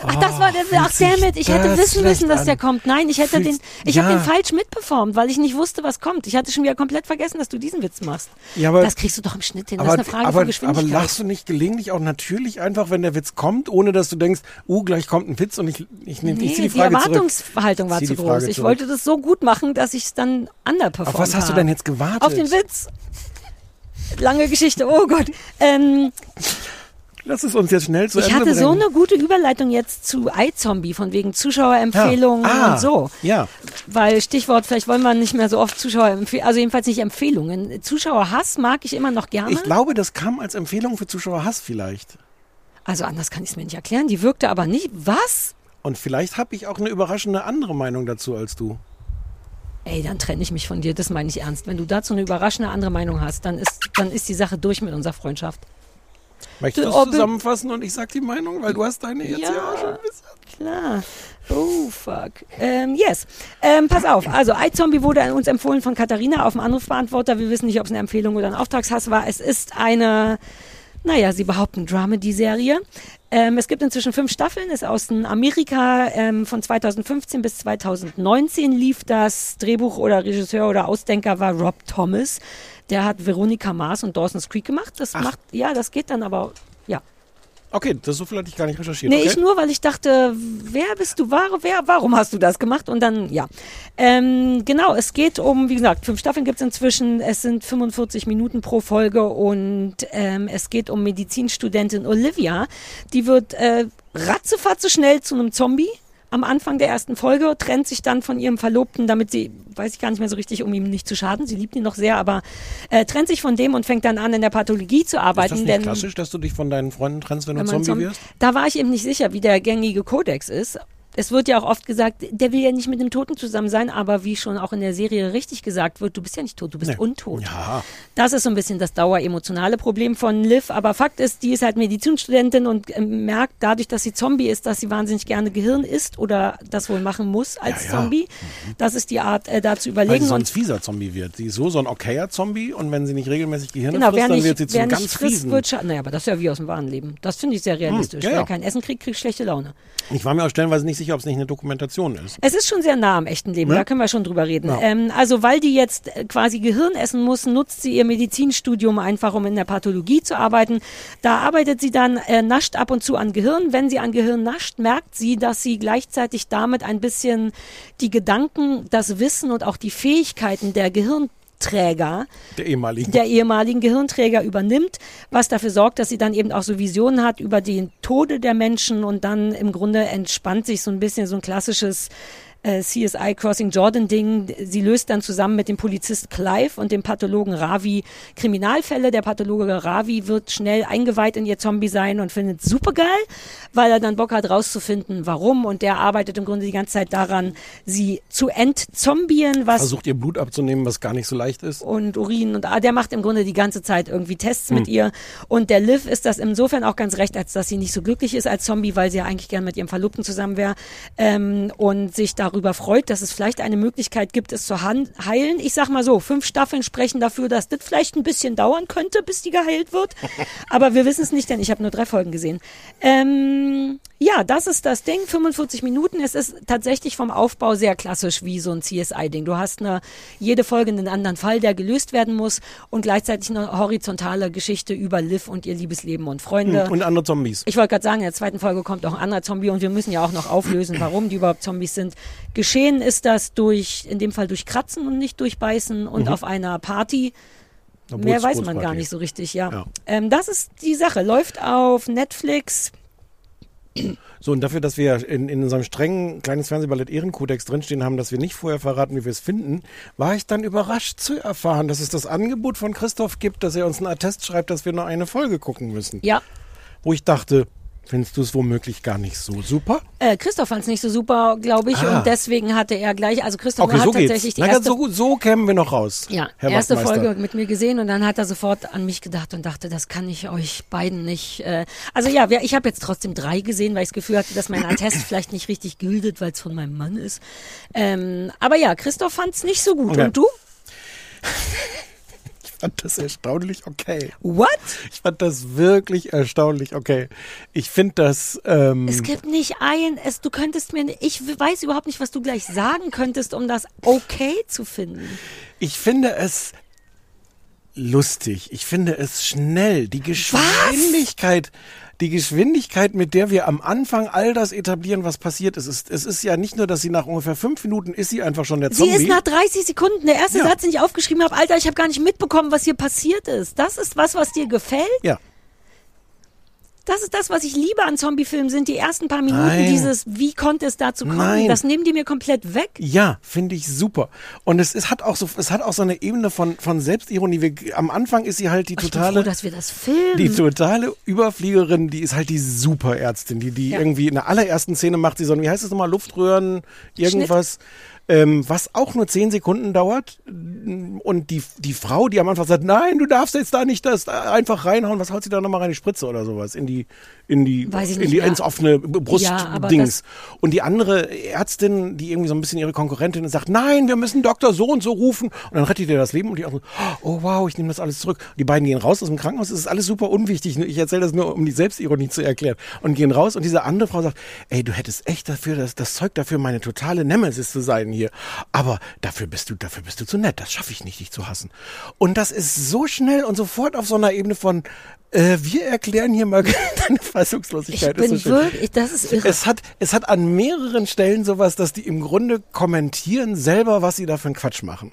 Ach, das war der, ach, damit, ich hätte das wissen müssen, dass der an. kommt. Nein, ich hätte Fühlst- den, ich habe Ja. den falsch mitperformt, weil ich nicht wusste, was kommt. Ich hatte schon wieder komplett vergessen, dass du diesen Witz machst. Ja, aber- das kriegst du doch im Schnitt hin. Das Aber, ist eine Frage aber, von aber Geschwindigkeit. lachst du nicht gelegentlich auch natürlich einfach, wenn der Witz kommt, ohne dass du denkst, uh, gleich kommt ein Witz und ich, ich, nehm, Nee, ich zieh die die, Frage zurück. Erwartungshaltung war zu die groß. Ich zurück. wollte das so gut machen, dass ich es dann underperformt Auf was hast du habe. denn jetzt gewartet? Auf den Witz. Lange Geschichte, oh Gott. Ähm, Lass es uns jetzt schnell zu ich Ende hatte so bringen. eine gute Überleitung jetzt zu iZombie, von wegen Zuschauerempfehlungen Ja. Ah, und so. Ja. Weil Stichwort, vielleicht wollen wir nicht mehr so oft Zuschauer empfehlen, also jedenfalls nicht Empfehlungen. Zuschauerhass mag ich immer noch gerne. Ich glaube, das kam als Empfehlung für Zuschauerhass vielleicht. also anders kann ich es mir nicht erklären. Die wirkte aber nicht. Was? Und vielleicht habe ich auch eine überraschende andere Meinung dazu als du. Ey, dann trenne ich mich von dir, das meine ich ernst. Wenn du dazu eine überraschende andere Meinung hast, dann ist, dann ist die Sache durch mit unserer Freundschaft. Möchtest du es zusammenfassen und ich sag die Meinung, weil du hast deine jetzt ja, auch schon ein bisschen. Klar. Oh, fuck. Ähm, yes. Ähm, pass auf. Also, iZombie wurde an uns empfohlen von Katharina auf dem Anrufbeantworter. Wir wissen nicht, ob es eine Empfehlung oder ein Auftragshass war. Es ist eine, naja, sie behaupten Dramedy-Serie. Ähm, es gibt inzwischen fünf Staffeln, ist aus Amerika ähm, von 2015 bis 2019 lief das Drehbuch oder Regisseur oder Ausdenker war Rob Thomas. Der hat Veronica Mars und Dawson's Creek gemacht. Das macht, ja, das geht dann aber. Okay, das so viel hatte ich gar nicht recherchiert. Nee, okay? ich nur, weil ich dachte, wer bist du, war, wer, warum hast du das gemacht? Und dann, ja. Ähm, genau, es geht um, wie gesagt, fünf Staffeln gibt's inzwischen, es sind 45 Minuten pro Folge und ähm, es geht um Medizinstudentin Olivia. Die wird äh, ratzefatze schnell zu einem Zombie. Am Anfang der ersten Folge trennt sich dann von ihrem Verlobten, damit sie, weiß ich gar nicht mehr so richtig, um ihm nicht zu schaden. Sie liebt ihn noch sehr, aber äh, trennt sich von dem und fängt dann an, in der Pathologie zu Ist arbeiten. das nicht denn klassisch, dass du dich von deinen Freunden trennst, wenn du wenn man Zombie Zom- wirst? Da war ich eben nicht sicher, wie der gängige Kodex ist. Es wird ja auch oft gesagt, der will ja nicht mit dem Toten zusammen sein, aber wie schon auch in der Serie richtig gesagt wird, du bist ja nicht tot, du bist Nee. untot. Ja. Das ist so ein bisschen das daueremotionale Problem von Liv. Aber Fakt ist, die ist halt Medizinstudentin und äh, merkt dadurch, dass sie Zombie ist, dass sie wahnsinnig gerne Gehirn isst oder das wohl machen muss als Ja, ja. Zombie. Das ist die Art, äh, da zu Weil überlegen. sie Und sonst fieser Zombie wird. Sie ist so so ein okayer Zombie und wenn sie nicht regelmäßig Gehirne Genau, frisst, dann nicht, wird sie zu einem ganz frisst, fiesen. wird. Naja, aber das ist ja wie aus dem wahren Leben. Das finde ich sehr realistisch. ja, ja. Wer kein Essen kriegt, kriegt schlechte Laune. Ich war mir auch stellenweise nicht sicher, ob es nicht eine Dokumentation ist. Es ist schon sehr nah am echten Leben, Ja? da können wir schon drüber reden. Ja. Ähm, also weil die jetzt äh, quasi Gehirn essen muss, nutzt sie ihr Medizinstudium einfach, um in der Pathologie zu arbeiten. Da arbeitet sie dann, äh, nascht ab und zu an Gehirn. Wenn sie an Gehirn nascht, merkt sie, dass sie gleichzeitig damit ein bisschen die Gedanken, das Wissen und auch die Fähigkeiten der Gehirnträger Der ehemalige. der ehemaligen Gehirnträger übernimmt, was dafür sorgt, dass sie dann eben auch so Visionen hat über den Tode der Menschen und dann im Grunde entspannt sich so ein bisschen so ein klassisches äh, CSI Crossing Jordan Ding. Sie löst dann zusammen mit dem Polizist Clive und dem Pathologen Ravi Kriminalfälle. Der Pathologe Ravi wird schnell eingeweiht in ihr Zombie sein und findet super geil, weil er dann Bock hat rauszufinden, warum. Und der arbeitet im Grunde die ganze Zeit daran, sie zu entzombieren, was Versucht ihr Blut abzunehmen, was gar nicht so leicht ist. und Urin und ah, der macht im Grunde die ganze Zeit irgendwie Tests mit Hm. ihr. Und der Liv ist das insofern auch ganz recht, als dass sie nicht so glücklich ist als Zombie, weil sie ja eigentlich gern mit ihrem Verlobten zusammen wäre ähm, und sich darüber freut, dass es vielleicht eine Möglichkeit gibt, es zu heilen. Ich sag mal so, fünf Staffeln sprechen dafür, dass das vielleicht ein bisschen dauern könnte, bis die geheilt wird. Aber wir wissen es nicht, denn ich habe nur drei Folgen gesehen. Ähm, ja, das ist das Ding. 45 Minuten. Es ist tatsächlich vom Aufbau sehr klassisch wie so ein CSI-Ding. Du hast eine, jede Folge einen anderen Fall, der gelöst werden muss und gleichzeitig eine horizontale Geschichte über Liv und ihr Liebesleben und Freunde. Hm, Und andere Zombies. Ich wollte gerade sagen, in der zweiten Folge kommt auch ein anderer Zombie und wir müssen ja auch noch auflösen, warum die überhaupt Zombies sind. Geschehen ist das durch, in dem Fall durch Kratzen und nicht durch Beißen und Mhm. auf einer Party. Eine Mehr weiß man gar nicht so richtig, ja. Ja. Ähm, das ist die Sache. Läuft auf Netflix. So, und dafür, dass wir in, in unserem strengen kleines Fernsehballett Ehrenkodex drinstehen haben, dass wir nicht vorher verraten, wie wir es finden, war ich dann überrascht zu erfahren, dass es das Angebot von Christoph gibt, dass er uns einen Attest schreibt, dass wir nur eine Folge gucken müssen. Ja. Wo ich dachte, findest du es womöglich gar nicht so super? Äh, Christoph fand es nicht so super, glaube ich, Ah. und deswegen hatte er gleich, also Christoph Okay, hat so tatsächlich geht's. die Na, erste so, so kämen wir noch raus. Ja, Herr erste. Folge mit mir gesehen und dann hat er sofort an mich gedacht und dachte, das kann ich euch beiden nicht. Äh, also ja, ich habe jetzt trotzdem drei gesehen, weil ich das Gefühl hatte, dass mein Attest vielleicht nicht richtig gültet, weil es von meinem Mann ist. Ähm, aber ja, Christoph fand es nicht so gut. Okay. Und du? Ich fand das erstaunlich okay. What? Ich fand das wirklich erstaunlich okay. Ich finde das. Ähm, Es gibt nicht ein, es, du könntest mir, ich weiß überhaupt nicht, was du gleich sagen könntest, um das okay zu finden. Ich finde es lustig. Ich finde es schnell. Die Geschwindigkeit, die Geschwindigkeit, mit der wir am Anfang all das etablieren, was passiert ist. Es, es ist ja nicht nur, dass sie nach ungefähr fünf Minuten ist sie einfach schon der Sie Zombie. ist nach 30 Sekunden, der erste Ja. Satz, den ich aufgeschrieben habe, Alter, ich habe gar nicht mitbekommen, was hier passiert ist. Das ist was, was dir gefällt? ja. Das ist das, was ich liebe an Zombiefilmen, sind die ersten paar Minuten Nein. dieses, wie konnte es dazu kommen? Nein. Das nehmen die mir komplett weg. Ja, finde ich super. Und es, ist, hat auch so, es hat auch so eine Ebene von, von Selbstironie. Wir, am Anfang ist sie halt die Ich bin totale. froh, dass wir das filmen. Die totale Überfliegerin, die ist halt die Superärztin, die, die Ja. irgendwie in der allerersten Szene macht sie so, ein, wie heißt das nochmal, Luftröhren, irgendwas, ähm, was auch nur zehn Sekunden dauert. Und die, die Frau, die am Anfang sagt, nein, du darfst jetzt da nicht das einfach reinhauen, was haut sie da nochmal rein, die Spritze oder sowas, in die, in die, Weiß in die, ins offene Ja, Brustdings. und die andere Ärztin, die irgendwie so ein bisschen ihre Konkurrentin ist, sagt, nein, wir müssen Doktor so und so rufen. Und dann rettet ihr das Leben und die so, oh wow, ich nehme das alles zurück. Die beiden gehen raus aus dem Krankenhaus, es ist alles super unwichtig. Ich erzähle das nur, um die Selbstironie zu erklären. Und gehen raus und diese andere Frau sagt, ey, du hättest echt dafür, das, das Zeug dafür, meine totale Nemesis zu sein hier. Aber dafür bist du, dafür bist du zu nett. Das schaffe ich nicht, dich zu hassen. Und das ist so schnell und sofort auf so einer Ebene von, äh, wir erklären hier mal deine Ich Fassungslosigkeit. bin ist so wirklich, das ist irre. Es hat, es hat an mehreren Stellen sowas, dass die im Grunde kommentieren selber, was sie da für einen Quatsch machen.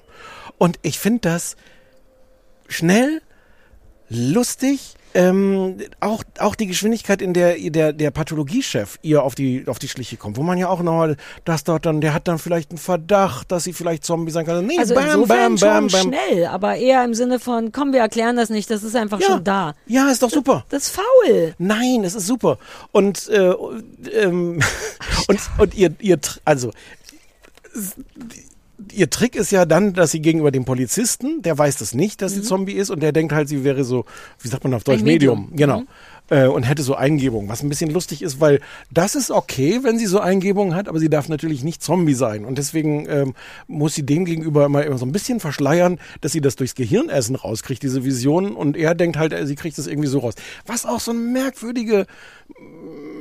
Und ich finde das schnell, lustig, ähm, auch, auch die Geschwindigkeit, in der der, der Pathologiechef ihr auf die, auf die Schliche kommt, wo man ja auch nochmal, das dort dann, der hat dann vielleicht einen Verdacht, dass sie vielleicht Zombie sein kann. Nee, also bam, bam, bam, bam. schnell, aber eher im Sinne von, komm, wir erklären das nicht, das ist einfach Ja. schon da. Ja, ist doch super. Das ist faul. Nein, es ist super. Und, äh, ähm, und, und ihr, ihr, also, s- ihr Trick ist ja dann, dass sie gegenüber dem Polizisten, der weiß das nicht, dass sie Zombie ist und der denkt halt, sie wäre so, wie sagt man auf Deutsch, Mhm. Medium. Medium. Genau. Äh, und hätte so Eingebung, was ein bisschen lustig ist, weil das ist okay, wenn sie so Eingebungen hat, aber sie darf natürlich nicht Zombie sein. Und deswegen ähm, muss sie dem gegenüber immer, immer so ein bisschen verschleiern, dass sie das durchs Gehirnessen rauskriegt, diese Visionen. Und er denkt halt, sie kriegt das irgendwie so raus. Was auch so eine merkwürdige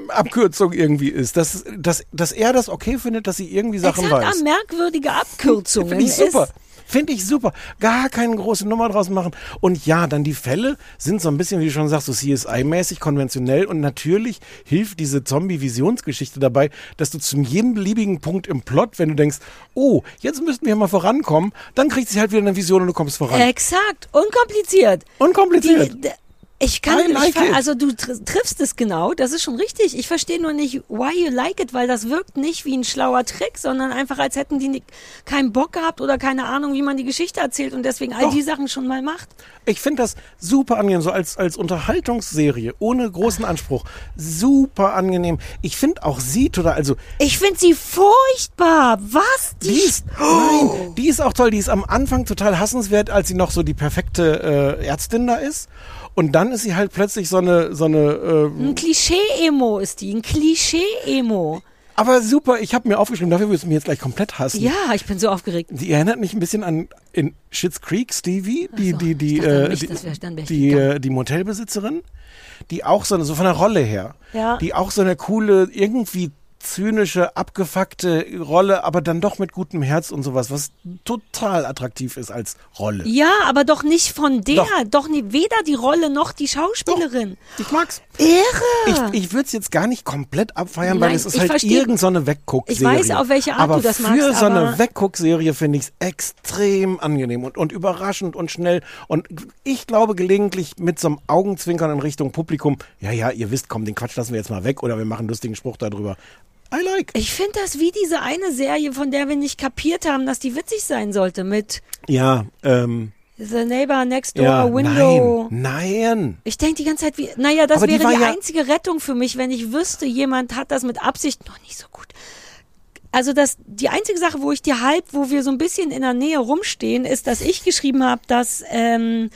Abkürzung irgendwie ist, dass, dass, dass er das okay findet, dass sie irgendwie Sachen Exakt, weiß. ah, merkwürdige Abkürzungen. Finde ich super. Finde ich super. Gar keine große Nummer draus machen. Und ja, dann die Fälle sind so ein bisschen, wie du schon sagst, so CSI-mäßig, konventionell. Und natürlich hilft diese Zombie-Visionsgeschichte dabei, dass du zu jedem beliebigen Punkt im Plot, wenn du denkst, oh, jetzt müssten wir mal vorankommen, dann kriegt sie halt wieder eine Vision und du kommst voran. exakt, unkompliziert. Unkompliziert. Die, ich kann, like ich, also du tr triffst es genau, das ist schon richtig. Ich verstehe nur nicht, why you like it, weil das wirkt nicht wie ein schlauer Trick, sondern einfach, als hätten die ni- keinen Bock gehabt oder keine Ahnung, wie man die Geschichte erzählt und deswegen all Doch. die Sachen schon mal macht. Ich finde das super angenehm, so als, als Unterhaltungsserie, ohne großen Anspruch. Super angenehm. Ich finde auch sie total, also Ich finde sie furchtbar. Was? Die, Die ist, nein, die ist auch toll. Die ist am Anfang total hassenswert, als sie noch so die perfekte äh, Ärztin da ist. Und dann ist sie halt plötzlich so eine, so eine. Äh, ein Klischee-Emo ist die, ein Klischee-Emo. aber super, ich habe mir aufgeschrieben, dafür wirst du mich jetzt gleich komplett hassen. Ja, ich bin so aufgeregt. Die erinnert mich ein bisschen an in Schitt's Creek, Stevie, die, so, die, die, äh, nicht, die, die, äh, die Motelbesitzerin, die auch so eine, so von der Rolle her, Ja. die auch so eine coole, irgendwie zynische, abgefuckte Rolle, aber dann doch mit gutem Herz und sowas, was total attraktiv ist als Rolle. Ja, aber doch nicht von der. Doch. Doch, nie, weder die Rolle noch die Schauspielerin. Ich mag's. Irre. Ich, ich würde es jetzt gar nicht komplett abfeiern, weil Nein, es ist halt versteh- irgend so eine Wegguck-Serie. Ich weiß, auf welche Art aber du das für magst, so eine Wegguck-Serie finde ich es extrem angenehm und, und überraschend und schnell. Und ich glaube gelegentlich mit so einem Augenzwinkern in Richtung Publikum, ja, ja, ihr wisst, komm, den Quatsch lassen wir jetzt mal weg oder wir machen einen lustigen Spruch darüber. I like. Ich finde das wie diese eine Serie, von der wir nicht kapiert haben, dass die witzig sein sollte, mit Ja, ähm, The Neighbor Next Door ja, Window. nein, nein. Ich denke die ganze Zeit, wie, naja, das Aber die wäre war die ja- einzige Rettung für mich, wenn ich wüsste, jemand hat das mit Absicht noch nicht so gut. Also das, die einzige Sache, wo ich dir halb, wo wir so ein bisschen in der Nähe rumstehen, ist, dass ich geschrieben habe, dass, ähm,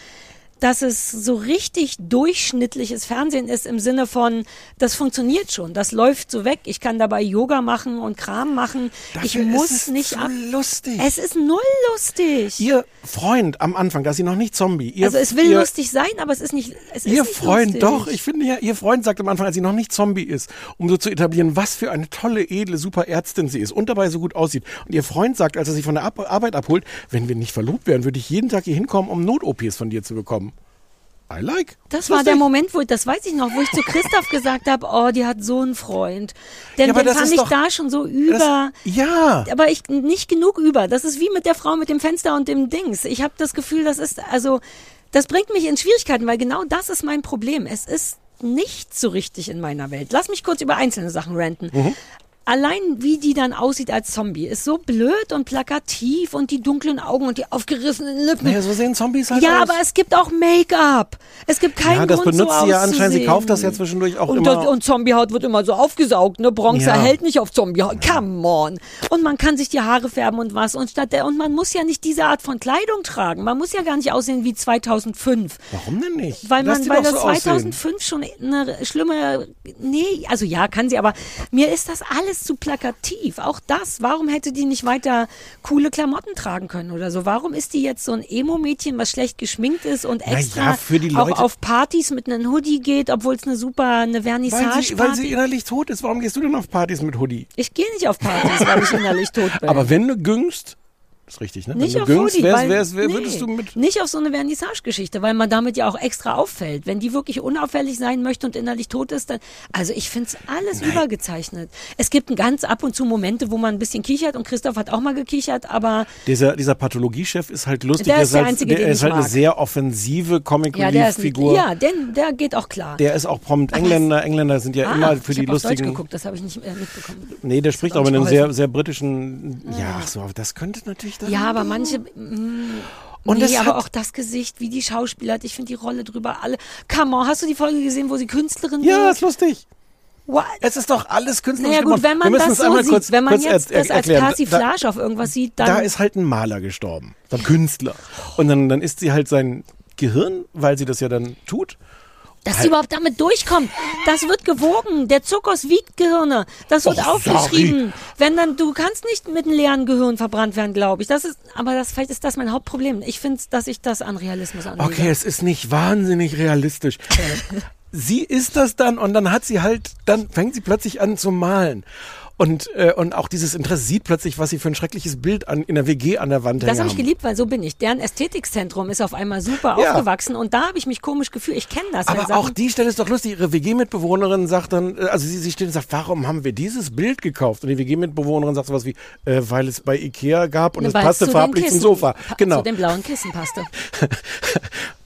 dass es so richtig durchschnittliches Fernsehen ist im Sinne von, das funktioniert schon, das läuft so weg. Ich kann dabei Yoga machen und Kram machen. ich Dafür muss ist es nicht ab. lustig. Es ist null lustig. Ihr Freund am Anfang, da ist sie noch nicht Zombie. Ihr, also es will ihr, lustig sein, aber es ist nicht. Es Ihr ist nicht Freund, lustig. doch, ich finde ja, ihr Freund sagt am Anfang, als sie noch nicht Zombie ist, um so zu etablieren, was für eine tolle, edle, super Ärztin sie ist und dabei so gut aussieht. Und ihr Freund sagt, als er sich von der Ab Arbeit abholt, wenn wir nicht verlobt wären, würde ich jeden Tag hier hinkommen, um Not-OPs von dir zu bekommen. I like. Das war der Moment, wo das weiß ich noch, wo ich zu Christoph gesagt habe, oh, die hat so einen Freund. Denn Ja, den fand ich doch- da schon so über. Das, ja. aber ich nicht genug über. Das ist wie mit der Frau mit dem Fenster und dem Dings. Ich habe das Gefühl, das ist also das bringt mich in Schwierigkeiten, weil genau das ist mein Problem. Es ist nicht so richtig in meiner Welt. Lass mich kurz über einzelne Sachen ranten. Mhm. Allein wie die dann aussieht als Zombie ist so blöd und plakativ und die dunklen Augen und die aufgerissenen Lippen. Naja, so sehen Zombies halt Ja, aus. aber es gibt auch Make-up. Es gibt keinen Ja, das Grund, benutzt so sie ja anscheinend. Sie kauft das ja zwischendurch auch und, immer. und Zombiehaut wird immer so aufgesaugt, ne? Bronze Ja. hält nicht auf Zombiehaut. Come on. Und man kann sich die Haare färben und was. Und statt der, und man muss ja nicht diese Art von Kleidung tragen. Man muss ja gar nicht aussehen wie 2005. Warum denn nicht? Weil Lass man, weil das so aussehen. 2005 schon eine schlimme, nee, also ja, kann sie, aber mir ist das alles zu plakativ. Auch das, warum hätte die nicht weiter coole Klamotten tragen können oder so? Warum ist die jetzt so ein Emo-Mädchen, was schlecht geschminkt ist und extra ja, für die auch auf Partys mit einem Hoodie geht, obwohl es eine super, eine Weil sie, Vernissage weil sie innerlich tot ist. Warum gehst du denn auf Partys mit Hoodie? Ich gehe nicht auf Partys, weil ich innerlich tot bin. Aber wenn du güngst, ist richtig, ne? Nicht wenn auf du güngst, Hoodie, wär's, weil, wär's, wär, nee, würdest du mit nicht auf so eine Vernissage-Geschichte, weil man damit ja auch extra auffällt. Wenn die wirklich unauffällig sein möchte und innerlich tot ist, dann, also ich finde es alles übergezeichnet. Es gibt ganz ab und zu Momente, wo man ein bisschen kichert und Christoph hat auch mal gekichert, aber Dieser, dieser Pathologiechef ist halt lustig. Der Der ist der halt, Einzige, der den ist halt eine mag. sehr offensive Comic ja, der ist, Figur. ja, denn, der geht auch klar. Der ist auch prompt Engländer. Engländer sind ja ah, immer für ich die auf Deutsch lustigen. geguckt, das habe ich nicht äh, mitbekommen. Nee, der spricht auch auch mit nicht einem sehr, sehr britischen. Ja, ach so, aber das könnte natürlich dann. Ja, aber manche. Mm, Und nee, aber auch das Gesicht, wie die Schauspieler hat. Ich finde die Rolle drüber alle. Come on, hast du die Folge gesehen, wo sie Künstlerin Ja, wird? ist lustig. What? Es ist doch alles künstlerisch Naja gut, gemacht. wenn man das so sieht, kurz, wenn man kurz jetzt er- das als. Persiflage auf irgendwas sieht, dann... Da ist halt ein Maler gestorben, so ein Künstler. Und dann, dann ist sie halt sein Gehirn, weil sie das ja dann tut. Dass halt- sie überhaupt damit durchkommt. Das wird gewogen. Der Zuckers wiegt Gehirne. Das wird Och, aufgeschrieben. Wenn dann, du kannst nicht mit einem leeren Gehirn verbrannt werden, glaube ich. Das ist, aber das, vielleicht ist das mein Hauptproblem. Ich finde, dass ich das an Realismus anlege. Okay, es ist nicht wahnsinnig realistisch. sie ist das dann und dann hat sie halt, dann fängt sie plötzlich an zu malen. Und, äh, und auch dieses Interesse sieht plötzlich, was sie für ein schreckliches Bild an, in der WG an der Wand Das habe ich geliebt, weil so bin ich. Deren Ästhetikzentrum ist auf einmal super Ja. aufgewachsen und da habe ich mich komisch gefühlt. Ich kenne das. Aber auch die Stelle ist doch lustig. Ihre WG-Mitbewohnerin sagt dann, äh, also sie, sie steht und sagt, warum haben wir dieses Bild gekauft? Und die WG-Mitbewohnerin sagt sowas wie, äh, weil es bei Ikea gab und es Weil passte zu farblich zum Sofa. pa- Genau. Zu den blauen Kissen passte.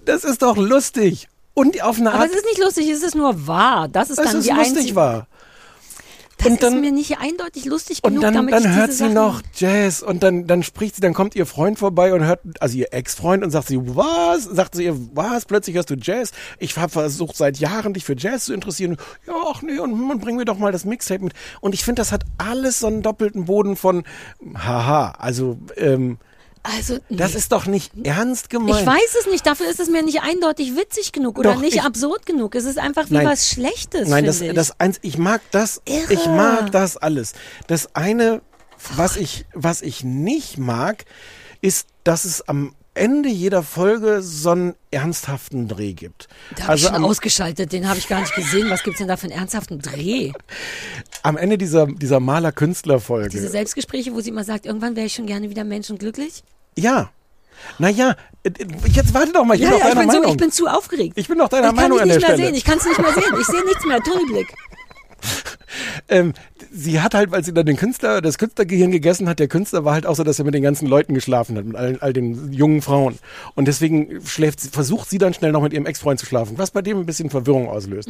Das ist doch lustig. Und auf eine Aber Art, es ist nicht lustig, es ist nur wahr. Das ist es dann ist die lustig einzige. war. Das Und dann- ist mir nicht eindeutig lustig Und genug, dann, damit dann ich hört sie Sachen noch Jazz und dann, dann spricht sie, dann kommt ihr Freund vorbei und hört, also ihr Ex-Freund und sagt sie, was? Sagt sie ihr, was? Plötzlich hörst du Jazz. Ich habe versucht seit Jahren, dich für Jazz zu interessieren. Ja, ach nee, und, hm, und bring mir doch mal das Mixtape mit. Und ich finde, das hat alles so einen doppelten Boden von, haha, also, ähm, Also, das nee. ist doch nicht ernst gemeint. Ich weiß es nicht, dafür ist es mir nicht eindeutig witzig genug oder Doch, nicht ich- absurd genug. Es ist einfach wie Nein. was Schlechtes. Nein, das, ich. das eins, ich mag das, Irre. ich mag das alles. Das eine, was ich, was ich nicht mag, ist, dass es am Ende jeder Folge so einen ernsthaften Dreh gibt. Da habe ich schon ausgeschaltet, den habe ich gar nicht gesehen. Was gibt's denn da für einen ernsthaften Dreh? am Ende dieser, dieser Maler-Künstler-Folge. Diese Selbstgespräche, wo sie immer sagt, irgendwann wäre ich schon gerne wieder menschenglücklich? Ja. Naja, äh, jetzt warte doch mal, ich Ja, bin ja, ich bin, so, ich bin zu aufgeregt. Ich bin doch deiner ich kann Meinung dich an der nicht mehr Stelle. sehen. Ich kann es nicht mehr sehen. Ich sehe nichts mehr. Tunnelblick. ähm, sie hat halt, als sie dann den Künstler, das Künstlergehirn gegessen hat, der Künstler war halt auch so, dass er mit den ganzen Leuten geschlafen hat, mit all, all den jungen Frauen. Und deswegen schläft sie, versucht sie dann schnell noch mit ihrem Ex-Freund zu schlafen, was bei dem ein bisschen Verwirrung auslöst.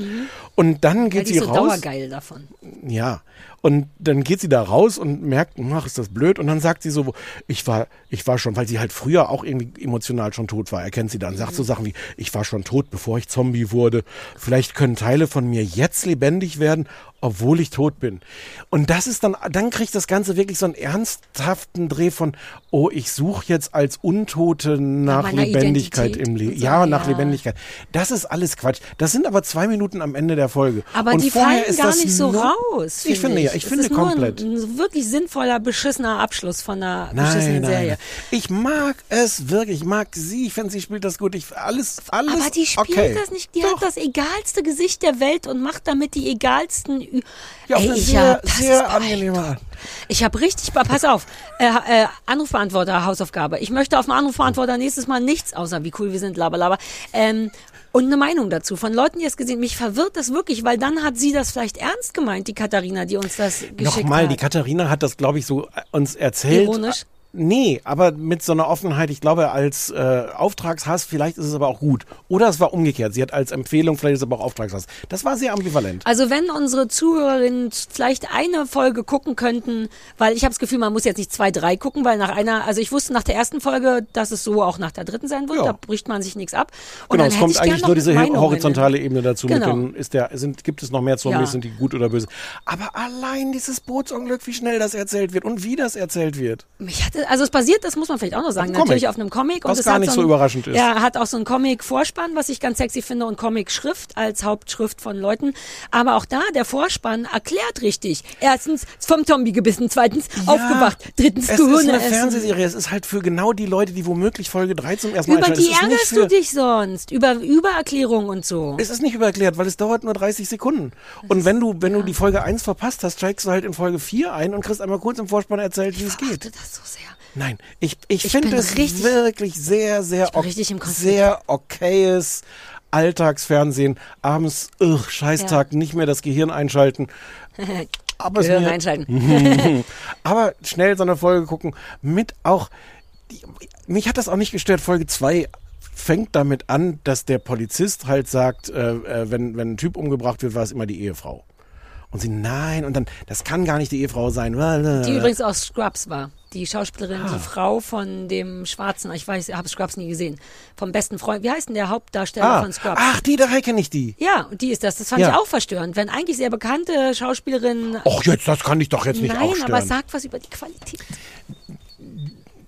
Und dann geht die sie ist so raus. dauergeil davon. Ja. Und dann geht sie da raus und merkt, ach, ist das blöd. Und dann sagt sie so, ich war, ich war schon, weil sie halt früher auch irgendwie emotional schon tot war, erkennt sie dann, sagt so Sachen wie, ich war schon tot, bevor ich Zombie wurde. Vielleicht können Teile von mir jetzt lebendig werden, obwohl ich tot bin. Und das ist dann, dann kriegt das Ganze wirklich so einen ernsthaften Dreh von, oh, ich suche jetzt als Untote nach meiner Lebendigkeit Identität im Leben. so, Ja, nach ja. Lebendigkeit. Das ist alles Quatsch. Das sind aber zwei Minuten am Ende der Folge. Aber Und die vorher fallen ist gar nicht so raus. Ich finde, ja, ich Es finde komplett. Ein, wirklich sinnvoller, beschissener Abschluss von einer Nein, beschissenen nein. Serie. Ich mag es wirklich. Ich mag sie. Ich finde, sie spielt das gut. Ich, alles, alles. Aber die spielt okay. das nicht. Die hat das egalste Gesicht der Welt und macht damit die egalsten. Ja, auf Ey, eine ich sehr, hab, sehr angenehme Art. Ich habe richtig, pass auf, äh, äh, Anrufbeantworter, Hausaufgabe. Ich möchte auf dem Anrufbeantworter nächstes Mal nichts, außer wie cool wir sind, laber, Ähm, und eine Meinung dazu von Leuten, die es gesehen Mich verwirrt das wirklich, weil dann hat sie das vielleicht ernst gemeint, die Katharina, die uns das geschickt Nochmal, hat. die Katharina hat das, glaube ich, so äh, uns erzählt. Ironisch? Nee, aber mit so einer Offenheit, ich glaube, als äh, Auftragshass, vielleicht ist es aber auch gut. Oder es war umgekehrt. Sie hat als Empfehlung, vielleicht ist es aber auch Auftragshass. Das war sehr ambivalent. Also wenn unsere Zuhörerinnen vielleicht eine Folge gucken könnten, weil ich habe das Gefühl, man muss jetzt nicht zwei, drei gucken, weil nach einer, also ich wusste nach der ersten Folge, dass es so auch nach der dritten sein wird, Ja. da bricht man sich nichts ab. Und Genau, dann es kommt eigentlich nur diese Meinungen. horizontale Ebene dazu. Genau. Mit den, ist der, sind, gibt es noch mehr Zombies, Ja. sind die gut oder böse? Aber allein dieses Bootsunglück, wie schnell das erzählt wird und wie das erzählt wird. Mich hatte, also es basiert, das muss man vielleicht auch noch sagen, natürlich Comic. auf einem Comic. Was und es gar hat nicht so, ein, überraschend ist. Ja, hat auch so ein Comic-Vorspann, was ich ganz sexy finde und Comic-Schrift als Hauptschrift von Leuten. Aber auch da, der Vorspann erklärt richtig. Erstens, vom Zombie gebissen, zweitens, aufgewacht, drittens, Es ist Gehirne eine essen. Fernsehserie. Es ist halt für genau die Leute, die womöglich Folge 3 zum ersten Mal Über die ist ärgerst du dich sonst. Über Übererklärung und so. Es ist nicht übererklärt, weil es dauert nur 30 Sekunden. Und wenn du, wenn du die Folge 1 verpasst hast, steigst du halt in Folge 4 ein und kriegst einmal kurz im Vorspann erzählt, wie es geht. Das so sehr. Nein, ich, ich, Ich finde es richtig- wirklich sehr, sehr, sehr okayes Alltagsfernsehen. Abends, ugh, Scheißtag, nicht mehr das Gehirn einschalten. Aber Gehirn mir- einschalten. Aber schnell so eine Folge gucken mit auch, die, mich hat das auch nicht gestört. Folge 2 fängt damit an, dass der Polizist halt sagt, äh, äh, wenn, wenn ein Typ umgebracht wird, war es immer die Ehefrau. Und sie, nein, und dann, das kann gar nicht die Ehefrau sein. Die übrigens aus Scrubs war. Die Schauspielerin, die Frau von dem Schwarzen, ich weiß, ich habe Scrubs nie gesehen, vom besten Freund, wie heißt denn der Hauptdarsteller Ah, von Scrubs? ach, die, daher kenne ich die. Ja, und die ist das. Das fand Ja. ich auch verstörend. Wenn eigentlich sehr bekannte Schauspielerin. Och, jetzt, das kann ich doch jetzt nicht Nein, auch aber stören. sagt was über die Qualität.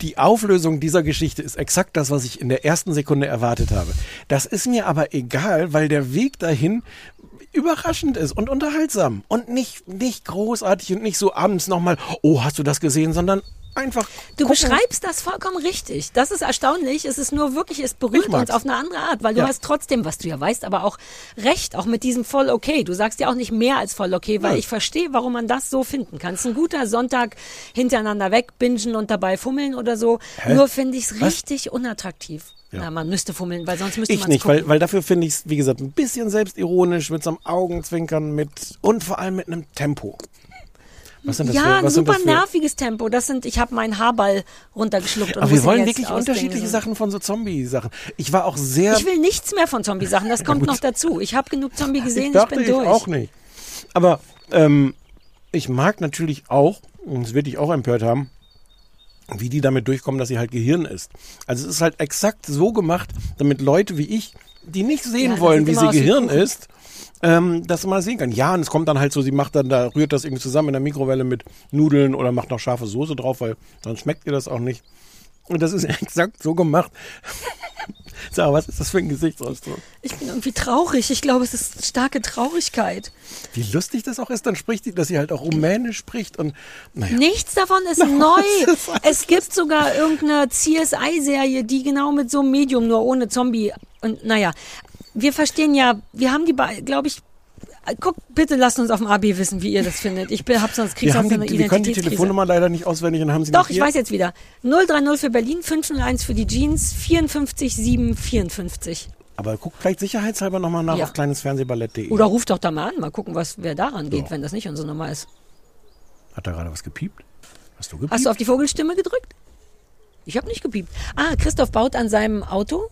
die Auflösung dieser Geschichte ist exakt das, was ich in der ersten Sekunde erwartet habe. Das ist mir aber egal, weil der Weg dahin überraschend ist und unterhaltsam und nicht, nicht großartig und nicht so abends nochmal, oh, hast du das gesehen, sondern einfach. Du gucken. beschreibst das vollkommen richtig. Das ist erstaunlich. Es ist nur wirklich, es Ich berührt uns auf eine andere Art, weil du Ja. hast trotzdem, was du ja weißt, aber auch recht, auch mit diesem voll okay. Du sagst ja auch nicht mehr als voll okay, weil Nö. ich verstehe, warum man das so finden kann. Es ist ein guter Sonntag hintereinander weg, bingen und dabei fummeln oder so. Hä? Nur finde ich es richtig unattraktiv. Ja. Na, man müsste fummeln, weil sonst müsste Ich man nicht, weil, weil dafür finde ich es, wie gesagt, ein bisschen selbstironisch, mit so einem Augenzwinkern, mit und vor allem mit einem Tempo. Was sind das ja, für, ein was sind super für, nerviges Tempo. Das sind, ich habe meinen Haarball runtergeschluckt und Aber wir wollen wirklich unterschiedliche Sachen von so Zombie-Sachen. Ich war auch sehr. Ich will nichts mehr von Zombie-Sachen. Das kommt noch dazu. Ich habe genug Zombie gesehen. ich Ich, dachte, bin ich durch. auch nicht. Aber ähm, ich mag natürlich auch, und das wird dich auch empört haben, wie die damit durchkommen, dass sie halt Gehirn ist. Also es ist halt exakt so gemacht, damit Leute wie ich, die nicht sehen Ja, wollen, wie sie Gehirn ist, ähm, dass man das sehen kann. Ja, und es kommt dann halt so, sie macht dann da, rührt das irgendwie zusammen in der Mikrowelle mit Nudeln oder macht noch scharfe Soße drauf, weil sonst schmeckt ihr das auch nicht. Und das ist exakt so gemacht. Sarah, was ist das für ein Gesichtsausdruck? Ich bin irgendwie traurig. Ich glaube, es ist starke Traurigkeit. Wie lustig das auch ist, dann spricht sie, dass sie halt auch Rumänisch spricht und naja. Nichts davon ist neu. Es gibt sogar irgendeine CSI-Serie, die genau mit so einem Medium, nur ohne Zombie. Und naja, wir verstehen ja, wir haben die, glaube ich, Guck, bitte lasst uns auf dem AB wissen, wie ihr das findet. Ich hab sonst krieg haben sonst eine die, wir können die. Telefonnummer leider nicht auswendig und haben sie Doch, ich weiß jetzt wieder. 030 für Berlin, 501 für die Jeans, 54 7 54. Aber guck vielleicht sicherheitshalber nochmal nach Ja. auf kleinesfernsehballett.de. Oder ruft doch da mal an, mal gucken, was wer daran geht, wenn das nicht unsere Nummer ist. Hat da gerade was gepiept? Hast du gepiept? Hast du auf die Vogelstimme gedrückt? Ich habe nicht gepiept. Ah, Christoph baut an seinem Auto.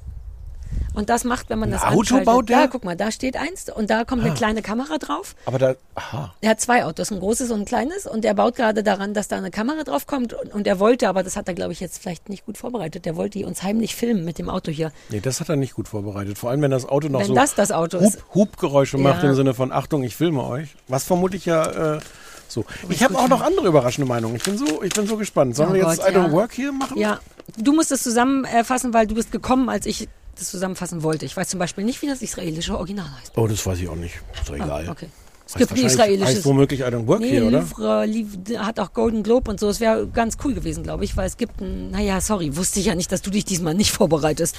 Und das macht, wenn man Ein das Auto anschaltet. baut der? Ja, guck mal, da steht eins und da kommt eine Ah. kleine Kamera drauf. Aber da, aha. Er hat zwei Autos, ein großes und ein kleines. Und er baut gerade daran, dass da eine Kamera drauf kommt. Und, und er wollte, aber das hat er, glaube ich, jetzt vielleicht nicht gut vorbereitet. Der wollte uns heimlich filmen mit dem Auto hier. Nee, das hat er nicht gut vorbereitet. Vor allem, wenn das Auto noch Wenn so das das Auto Hub. Hubgeräusche macht Ja. im Sinne von Achtung, ich filme euch. Was vermutlich ja äh, so. Ich ich habe auch noch andere überraschende Meinungen. Ich bin so, ich bin so gespannt. Sollen Oh wir jetzt Gott, I Don't ja. Work hier machen? Ja, du musst es zusammenfassen, weil du bist gekommen, als ich das zusammenfassen wollte. Ich weiß zum Beispiel nicht, wie das israelische Original heißt. Oh, das weiß ich auch nicht. Ist doch egal. Ah, okay. Es gibt ein israelisches. Heißt womöglich I Don't Work Nee, hier, oder? Livre, Livre hat auch Golden Globe und so. Es wäre ganz cool gewesen, glaube ich, weil es gibt ein, naja, sorry, wusste ich ja nicht, dass du dich diesmal nicht vorbereitest.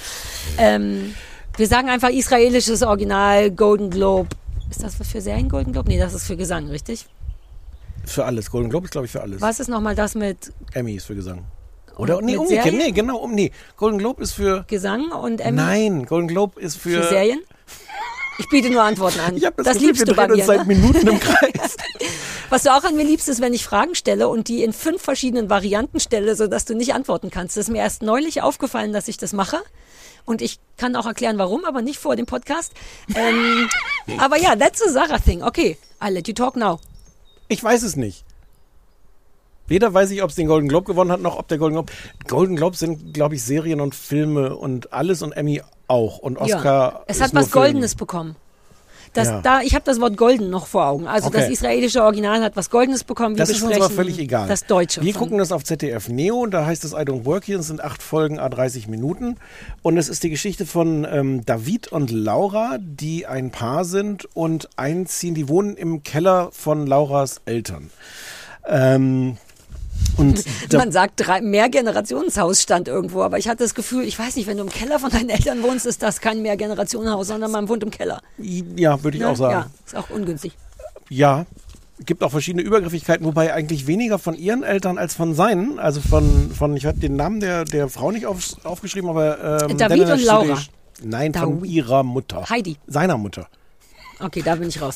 Ähm, wir sagen einfach israelisches Original, Golden Globe. Ist das für Serien Golden Globe? Nee, das ist für Gesang, richtig? Für alles. Golden Globe ist, glaube ich, für alles. Was ist nochmal das mit Emmy ist für Gesang. Oder? Nee, umgekehrt. Serien? Nee, genau. Um, nee. Golden Globe ist für. Gesang und Emmy? Nein, Golden Globe ist für. Für Serien? Ich biete nur Antworten an. Ich hab das, das Gefühl, liebst wir du bei mir. uns seit Ne? Minuten im Kreis. Was du auch an mir liebst, ist, wenn ich Fragen stelle und die in fünf verschiedenen Varianten stelle, sodass du nicht antworten kannst. Das ist mir erst neulich aufgefallen, dass ich das mache. Und ich kann auch erklären, warum, aber nicht vor dem Podcast. Ähm, aber ja, that's a Sarah thing. Okay, I'll let you talk now. Ich weiß es nicht. Weder weiß ich, ob es den Golden Globe gewonnen hat, noch ob der Golden Globe. Golden Globe sind, glaube ich, Serien und Filme und alles und Emmy auch. Und Oscar. ja. Es hat was Film. Goldenes bekommen. Das, Ja. da, ich habe das Wort golden noch vor Augen. Also das Okay. israelische Original hat was Goldenes bekommen. Wir Das ist uns aber völlig egal. Das Deutsche. Wir gucken das auf ZDF Neo, da heißt es I Don't Work Here, es sind acht Folgen, a 30 Minuten. Und es ist die Geschichte von ähm, David und Laura, die ein Paar sind und einziehen, die wohnen im Keller von Lauras Eltern. Ähm, und Man sagt, drei, mehr Generationshaus stand irgendwo, aber ich hatte das Gefühl, ich weiß nicht, wenn du im Keller von deinen Eltern wohnst, ist das kein Mehrgenerationenhaus, sondern man wohnt im Keller. ja, würde ich Ne? auch sagen. Ja, ist auch ungünstig. Ja, gibt auch verschiedene Übergriffigkeiten, wobei eigentlich weniger von ihren Eltern als von seinen. Also von, von ich habe den Namen der, der Frau nicht auf, aufgeschrieben, aber ähm, David und Laura. Nein, von David. ihrer Mutter. Heidi. Seiner Mutter. Okay, da bin ich raus.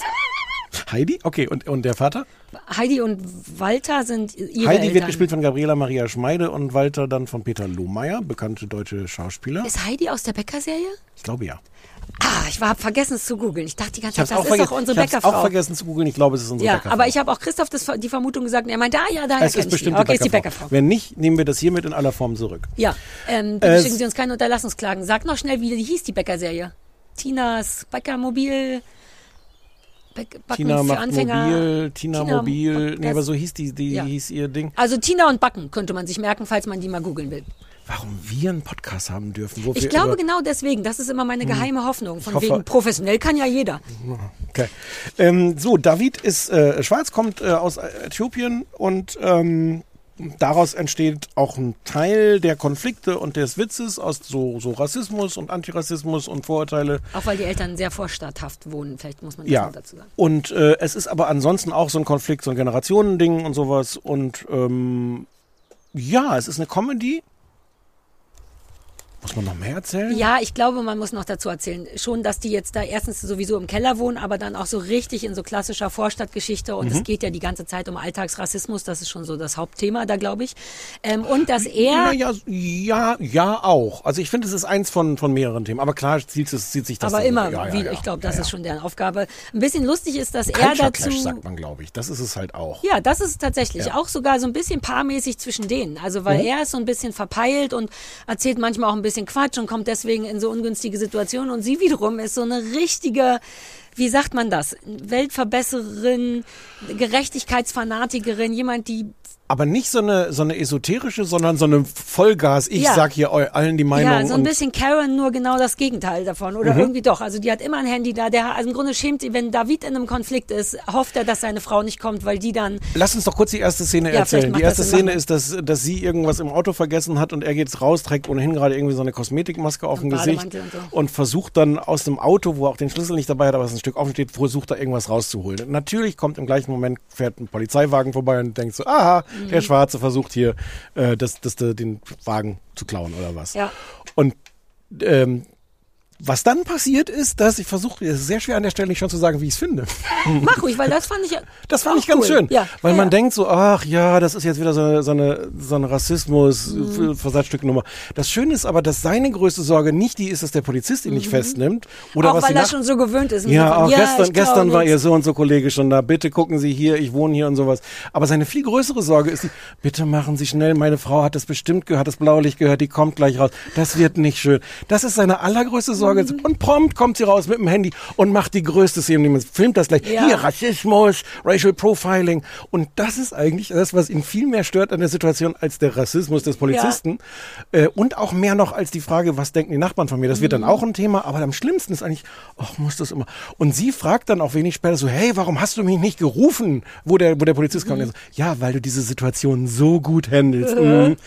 Heidi? Okay, und, und der Vater? Heidi und Walter sind ihre Heidi Eltern. wird gespielt von Gabriela Maria Schmeide und Walter dann von Peter Lohmeier, bekannte deutsche Schauspieler. Ist Heidi aus der Bäcker-Serie? Ich glaube ja. Ah, ich war vergessen es zu googeln. Ich dachte die ganze Ich habe Zeit, auch, das ist doch unsere ich hab's auch Bäckerfrau. vergessen zu googeln. Ich glaube, es ist unsere Ja, Bäckerfrau. aber ich habe auch Christoph das, die Vermutung gesagt und er meinte, ah ja, daher es ist ich bestimmt die. Okay, ist die Bäckerfrau. Bäckerfrau. Wenn nicht, nehmen wir das hiermit in aller Form zurück. Ja, ähm, Äh, schicken Sie uns keine Unterlassungsklagen. Sag noch schnell, wie hieß die Bäckerserie? Tinas Bäckermobil. Tina für macht Anfänger. mobil, Tina, Tina- mobil. Nee, aber so hieß die, die Ja. hieß ihr Ding. Also Tina und Backen könnte man sich merken, falls man die mal googeln will. Warum wir einen Podcast haben dürfen, wo wir Ich glaube genau deswegen. Das ist immer meine geheime Hoffnung. Von hoffe- wegen professionell kann ja jeder. Okay. Ähm, so, David ist äh, schwarz, kommt äh, aus Äthiopien und ähm, daraus entsteht auch ein Teil der Konflikte und des Witzes aus so, so Rassismus und Antirassismus und Vorurteile. Auch weil die Eltern sehr vorstadthaft wohnen. Vielleicht muss man das Ja. dazu sagen. Und äh, es ist aber ansonsten auch so ein Konflikt, so ein Generationending und sowas. Und ähm, ja, es ist eine Comedy. Muss man noch mehr erzählen? Ja, ich glaube, man muss noch dazu erzählen, schon, dass die jetzt da erstens sowieso im Keller wohnen, aber dann auch so richtig in so klassischer Vorstadtgeschichte und es Mhm. geht ja die ganze Zeit um Alltagsrassismus, das ist schon so das Hauptthema da, glaube ich. Ähm, und dass er, Naja, ja, ja, auch. Also ich finde, es ist eins von, von mehreren Themen. Aber klar zieht, es, zieht sich das aber immer ja, ja, wieder, ja. ich glaube, das ja, ist schon deren Aufgabe. Ein bisschen lustig ist, dass er Culture dazu... Clash sagt man, glaube ich. Das ist es halt auch. Ja, das ist tatsächlich Ja. auch sogar so ein bisschen paarmäßig zwischen denen. Also weil Mhm. er ist so ein bisschen verpeilt und erzählt manchmal auch ein bisschen Quatsch und kommt deswegen in so ungünstige Situationen und sie wiederum ist so eine richtige wie sagt man das? Weltverbesserin, Gerechtigkeitsfanatikerin, jemand, die Aber nicht so eine, so eine esoterische, sondern so eine Vollgas. Ich Ja. sag hier allen die Meinung. Ja, so ein bisschen Karen, nur genau das Gegenteil davon. Oder Mhm. irgendwie doch. Also die hat immer ein Handy da. Der, also im Grunde schämt sie, wenn David in einem Konflikt ist, hofft er, dass seine Frau nicht kommt, weil die dann. Lass uns doch kurz die erste Szene Ja, erzählen. Die erste Szene machen. ist, dass, dass sie irgendwas im Auto vergessen hat und er geht raus, trägt ohnehin gerade irgendwie so eine Kosmetikmaske auf dem Gesicht und so. und versucht dann aus dem Auto, wo er auch den Schlüssel nicht dabei hat, aber es ein Stück offen steht, versucht da irgendwas rauszuholen. Natürlich kommt im gleichen Moment, fährt ein Polizeiwagen vorbei und denkt so, aha, Mhm. der Schwarze versucht hier äh, das, das, das, den Wagen zu klauen oder was. Ja. Und ähm, was dann passiert ist, dass ich versuche, es ist sehr schwer an der Stelle nicht schon zu sagen, wie ich es finde. Mach ruhig, weil das fand ich. Das fand ich ganz cool. schön, Ja. weil ja, man ja. denkt so, ach ja, das ist jetzt wieder so eine, so eine, so eine Rassismus, Mhm. Das Schöne ist aber, dass seine größte Sorge nicht die ist, dass der Polizist ihn nicht festnimmt oder Mhm. auch was weil er schon so gewöhnt ist. ja, auch gestern, gestern war ihr so und so Kollege schon da. Bitte gucken Sie hier, ich wohne hier und sowas. Aber seine viel größere Sorge ist die, bitte machen Sie schnell, meine Frau hat das bestimmt gehört, das Blaulicht gehört, die kommt gleich raus. Das wird nicht schön. Das ist seine allergrößte Sorge. Mhm. Und prompt kommt sie raus mit dem Handy und macht die größte Szene. Filmt das gleich. Ja. Hier, Rassismus, Racial Profiling. Und das ist eigentlich das, was ihn viel mehr stört an der Situation als der Rassismus des Polizisten. Äh, und auch mehr noch als die Frage, was denken die Nachbarn von mir. Das wird dann Mhm. auch ein Thema. Aber am schlimmsten ist eigentlich, ach, muss das immer. Und sie fragt dann auch wenig später so, hey, warum hast du mich nicht gerufen, wo der, wo der Polizist kam? Und er so, ja, weil du diese Situation so gut handelst. Mhm.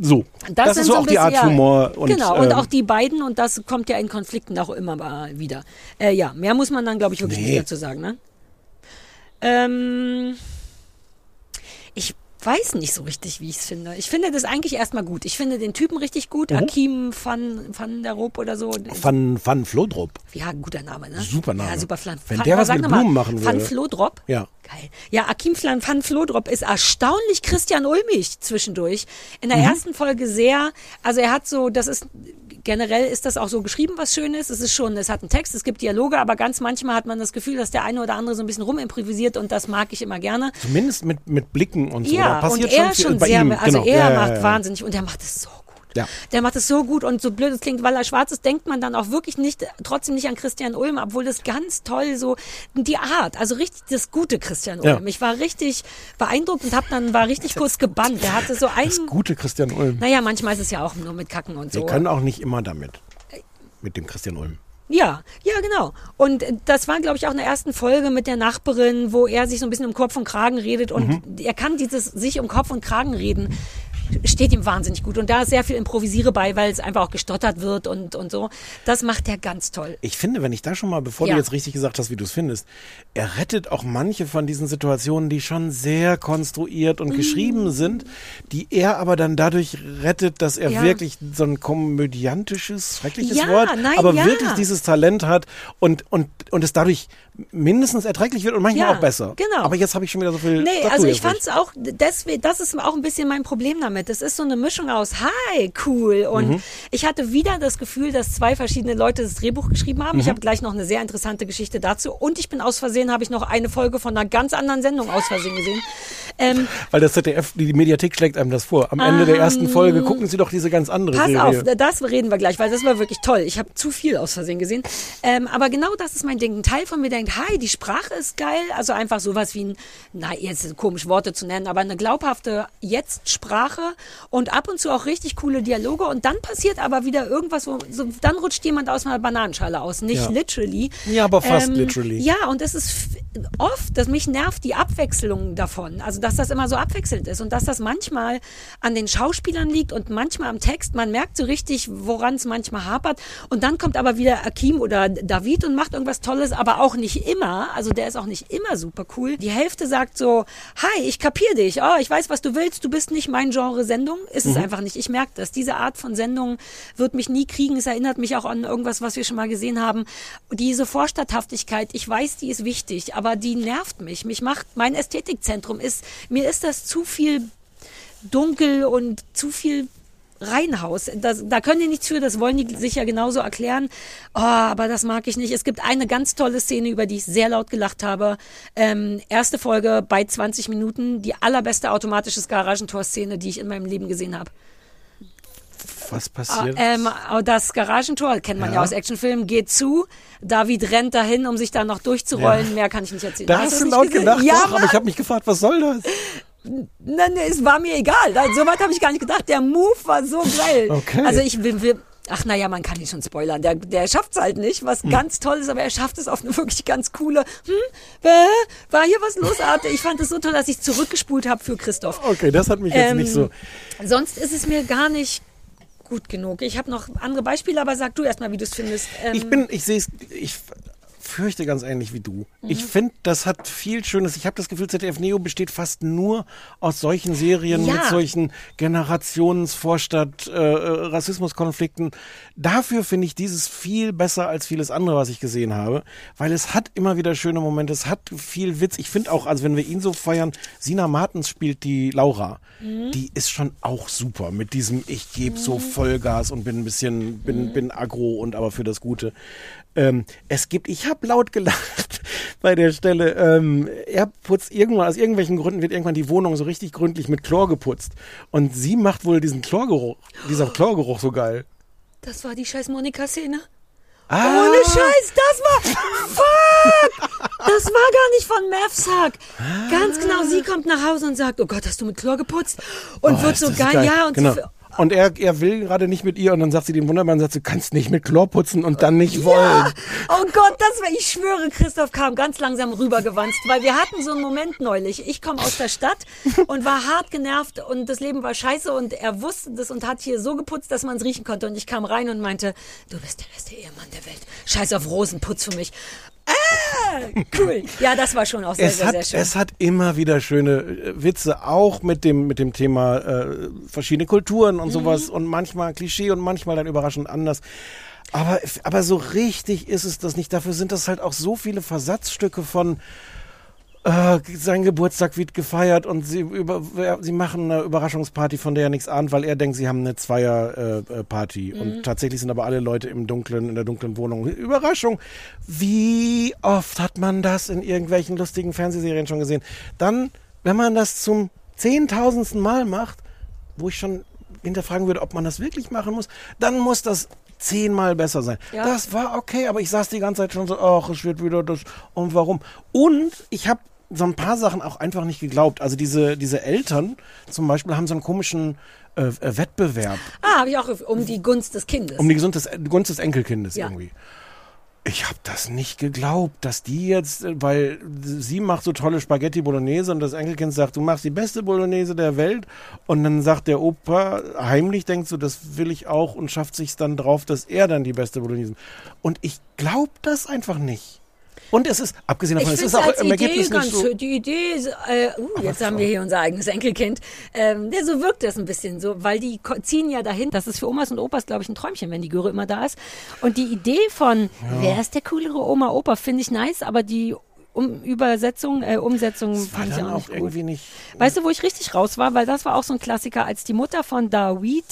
So, das, sind ist so auch die Art bisschen- ja, Humor. Und, genau, und ähm, auch die beiden, und das kommt ja in Konflikten auch immer mal wieder. Äh, ja, mehr muss man dann, glaube ich, wirklich Nee. nicht dazu sagen. Ne? Ähm, ich weiß nicht so richtig, wie ich es finde. Ich finde das eigentlich erstmal gut. Ich finde den Typen richtig gut. Mhm. Akim van, van der Roop oder so. Van, Van Flodrop. Ja, guter Name, ne? Super Name. Ja, super Flan. Wenn Van- der was mit noch mal, Blumen machen Van würde. Flodrop? Ja. Geil. Ja, Akim Flan van Flodrop ist erstaunlich Christian Ulmich zwischendurch. In Mhm. der ersten Folge sehr, also er hat so, das ist, generell ist das auch so geschrieben, was schön ist. Es ist schon, es hat einen Text, es gibt Dialoge, aber ganz manchmal hat man das Gefühl, dass der eine oder andere so ein bisschen rumimprovisiert und das mag ich immer gerne. Zumindest mit, mit Blicken und so. Ja, da passiert und er schon, schon sehr, also genau. er ja, ja, macht ja. wahnsinnig und er macht es so Ja. Der macht es so gut und so blöd es klingt, weil er schwarz ist, denkt man dann auch wirklich nicht, trotzdem nicht an Christian Ulm, obwohl das ganz toll so, die Art, also richtig das gute Christian Ja. Ulm. Ich war richtig beeindruckt und hab dann, war richtig kurz gebannt. Der hatte so einen, Das gute Christian Ulm. naja, manchmal ist es ja auch nur mit Kacken und Wir so. können auch nicht immer damit. Mit dem Christian Ulm. Ja, ja, genau. Und äh, das war, glaube ich, auch in der ersten Folge mit der Nachbarin, wo er sich so ein bisschen um Kopf und Kragen redet und Mhm. er kann dieses sich um Kopf und Kragen reden steht ihm wahnsinnig gut und da ist sehr viel Improvisiere bei, weil es einfach auch gestottert wird und und so. Das macht er ganz toll. Ich finde, wenn ich da schon mal, bevor Ja. du jetzt richtig gesagt hast, wie du es findest, er rettet auch manche von diesen Situationen, die schon sehr konstruiert Mhm. und geschrieben sind, die er aber dann dadurch rettet, dass er Ja. wirklich so ein komödiantisches, schreckliches Ja, Wort, nein, aber wirklich dieses Talent hat und, und, und es dadurch mindestens erträglich wird und manchmal Ja, auch besser. genau. Aber jetzt habe ich schon wieder so viel. Nee, also ich ruhig. fand's auch, deswegen, das ist auch ein bisschen mein Problem damit. Das ist so eine Mischung aus Hi, cool. Und Mhm. ich hatte wieder das Gefühl, dass zwei verschiedene Leute das Drehbuch geschrieben haben. Ich Mhm. habe gleich noch eine sehr interessante Geschichte dazu. Und ich bin aus Versehen, habe ich noch eine Folge von einer ganz anderen Sendung aus Versehen gesehen. Ähm, Weil das ZDF, die Mediathek schlägt einem das vor. Am Ende der ersten Folge gucken Sie doch diese ganz andere Pass Serie. auf, das reden wir gleich, weil das war wirklich toll. Ich habe zu viel aus Versehen gesehen. Ähm, aber genau das ist mein Ding. Ein Teil von mir denkt, hi, die Sprache ist geil. Also einfach sowas wie ein, na, jetzt komisch Worte zu nennen, aber eine glaubhafte Jetzt-Sprache und ab und zu auch richtig coole Dialoge. Und dann passiert aber wieder irgendwas, wo, so, dann rutscht jemand aus einer Bananenschale aus. Nicht Ja. literally. Ja, aber fast literally. Ja, und es ist oft, dass mich nervt die Abwechslung davon. Also, dass das immer so abwechselnd ist und dass das manchmal an den Schauspielern liegt und manchmal am Text. Man merkt so richtig, woran es manchmal hapert. Und dann kommt aber wieder Akim oder David und macht irgendwas Tolles, aber auch nicht immer. Also, der ist auch nicht immer super cool. Die Hälfte sagt so, hi, ich kapier dich. Oh, ich weiß, was du willst. Du bist nicht mein Genre Sendung. Ist es Mhm. einfach nicht. Ich merke das. Diese Art von Sendung wird mich nie kriegen. Es erinnert mich auch an irgendwas, was wir schon mal gesehen haben. Diese Vorstadthaftigkeit, ich weiß, die ist wichtig, aber die nervt mich. Mich macht, mein Ästhetikzentrum ist, mir ist das zu viel dunkel und zu viel Reihenhaus. Das, da können die nichts für, das wollen die sicher genauso erklären. Oh, aber das mag ich nicht. Es gibt eine ganz tolle Szene, über die ich sehr laut gelacht habe. Ähm, erste Folge bei 20 Minuten, die allerbeste automatische Garagentor-Szene, die ich in meinem Leben gesehen habe. Was Ah, passiert? ähm, das Garagentor, kennt man ja, Ja. aus Actionfilmen, geht zu. David rennt dahin, um sich da noch durchzurollen. Ja. Mehr kann ich nicht erzählen. da Hast du laut gesehen? gedacht, Ja, doch, aber ich habe mich gefragt, was soll das? Nein, es war mir egal. Da- So weit habe ich gar nicht gedacht. Der Move war so geil. Okay. Also ich will, ach naja, man kann ihn schon spoilern. Der, der schafft es halt nicht, was ganz toll ist, aber er schafft es auf eine wirklich ganz coole, hm, äh, war hier was los? Art? Ich fand es so toll, dass ich zurückgespult habe für Christoph. Okay, das hat mich jetzt Ähm, nicht so. Sonst ist es mir gar nicht gut genug. Ich habe noch andere Beispiele, aber sag du erstmal, wie du es findest. Ähm, Ich bin, ich sehe es, ich fürchte ganz ähnlich wie du. Mhm. Ich finde, das hat viel Schönes. Ich habe das Gefühl, ZDF Neo besteht fast nur aus solchen Serien Ja. mit solchen Generationsvorstadt, äh, äh, Rassismuskonflikten. Dafür finde ich dieses viel besser als vieles andere, was ich gesehen habe, weil es hat immer wieder schöne Momente, es hat viel Witz. Ich finde auch, also wenn wir ihn so feiern, Sina Martens spielt die Laura. Mhm. Die ist schon auch super mit diesem ich gebe so Vollgas und bin ein bisschen Mhm. bin bin aggro und aber für das Gute. Ähm, es gibt, ich habe laut gelacht bei der Stelle. Ähm, er putzt irgendwann, aus irgendwelchen Gründen wird irgendwann die Wohnung so richtig gründlich mit Chlor geputzt. Und sie macht wohl diesen Chlorgeruch, dieser Chlorgeruch so geil. das war die scheiß Monika-Szene. Ah, Ohne Scheiß, das war. Fuck! Das war gar nicht von Mavsack. Ganz genau, sie kommt nach Hause und sagt: Oh Gott, hast du mit Chlor geputzt? Und Oh, wird so das geil, ja. Und genau. Und er, er will gerade nicht mit ihr und dann sagt sie den wunderbaren Satz, du kannst nicht mit Chlor putzen und dann nicht wollen. Ja, oh Gott, das war, ich schwöre, Christoph kam ganz langsam rübergewanzt, weil wir hatten so einen Moment neulich. Ich komme aus der Stadt und war hart genervt und das Leben war scheiße und er wusste das und hat hier so geputzt, dass man es riechen konnte. Und ich kam rein und meinte, du bist der beste Ehemann der Welt. Scheiß auf Rosen, putz für mich. Cool. Ja, das war schon auch sehr, es sehr, hat, sehr schön. es hat immer wieder schöne äh, Witze, auch mit dem, mit dem Thema äh, verschiedene Kulturen Mhm. und sowas und manchmal Klischee und manchmal dann überraschend anders. Aber, aber so richtig ist es das nicht. Dafür sind das halt auch so viele Versatzstücke von äh, sein Geburtstag wird gefeiert und sie, über, sie machen eine Überraschungsparty, von der er nichts ahnt, weil er denkt, sie haben eine Zweierparty. Äh, Party. Mhm. Und tatsächlich sind aber alle Leute im dunklen, in der dunklen Wohnung. Überraschung! Wie oft hat man das in irgendwelchen lustigen Fernsehserien schon gesehen? Dann, wenn man das zum zehntausendsten Mal macht, wo ich schon hinterfragen würde, ob man das wirklich machen muss, dann muss das zehnmal besser sein. Ja. Das war okay, aber ich saß die ganze Zeit schon so, ach, es wird wieder das und warum. Und ich habe so ein paar Sachen auch einfach nicht geglaubt. Also diese, diese Eltern zum Beispiel haben so einen komischen äh, äh, Wettbewerb ah, habe ich auch um die Gunst des Kindes. um die Gesund des, Gunst des Enkelkindes Ja. irgendwie. Ich habe das nicht geglaubt, dass die jetzt, weil sie macht so tolle Spaghetti Bolognese und das Enkelkind sagt, du machst die beste Bolognese der Welt und dann sagt der Opa heimlich, denkt so, das will ich auch und schafft sich dann drauf, dass er dann die beste Bolognese. Und ich glaube das einfach nicht. Und es ist, abgesehen davon, Ich es ist auch im Ergebnis ganz nicht so. Die Idee, ist, äh, uh, jetzt haben wir hier unser eigenes Enkelkind. Ähm, ja, so wirkt das ein bisschen so, weil die ziehen ja dahin. Das ist für Omas und Opas, glaube ich, ein Träumchen, wenn die Göre immer da ist. Und die Idee von, wer ist der coolere Oma, Opa, finde ich nice, aber die um Übersetzung, äh, Umsetzung fand ich auch auch nicht gut. nicht. Weißt du, wo ich richtig raus war? Weil das war auch so ein Klassiker, als die Mutter von David,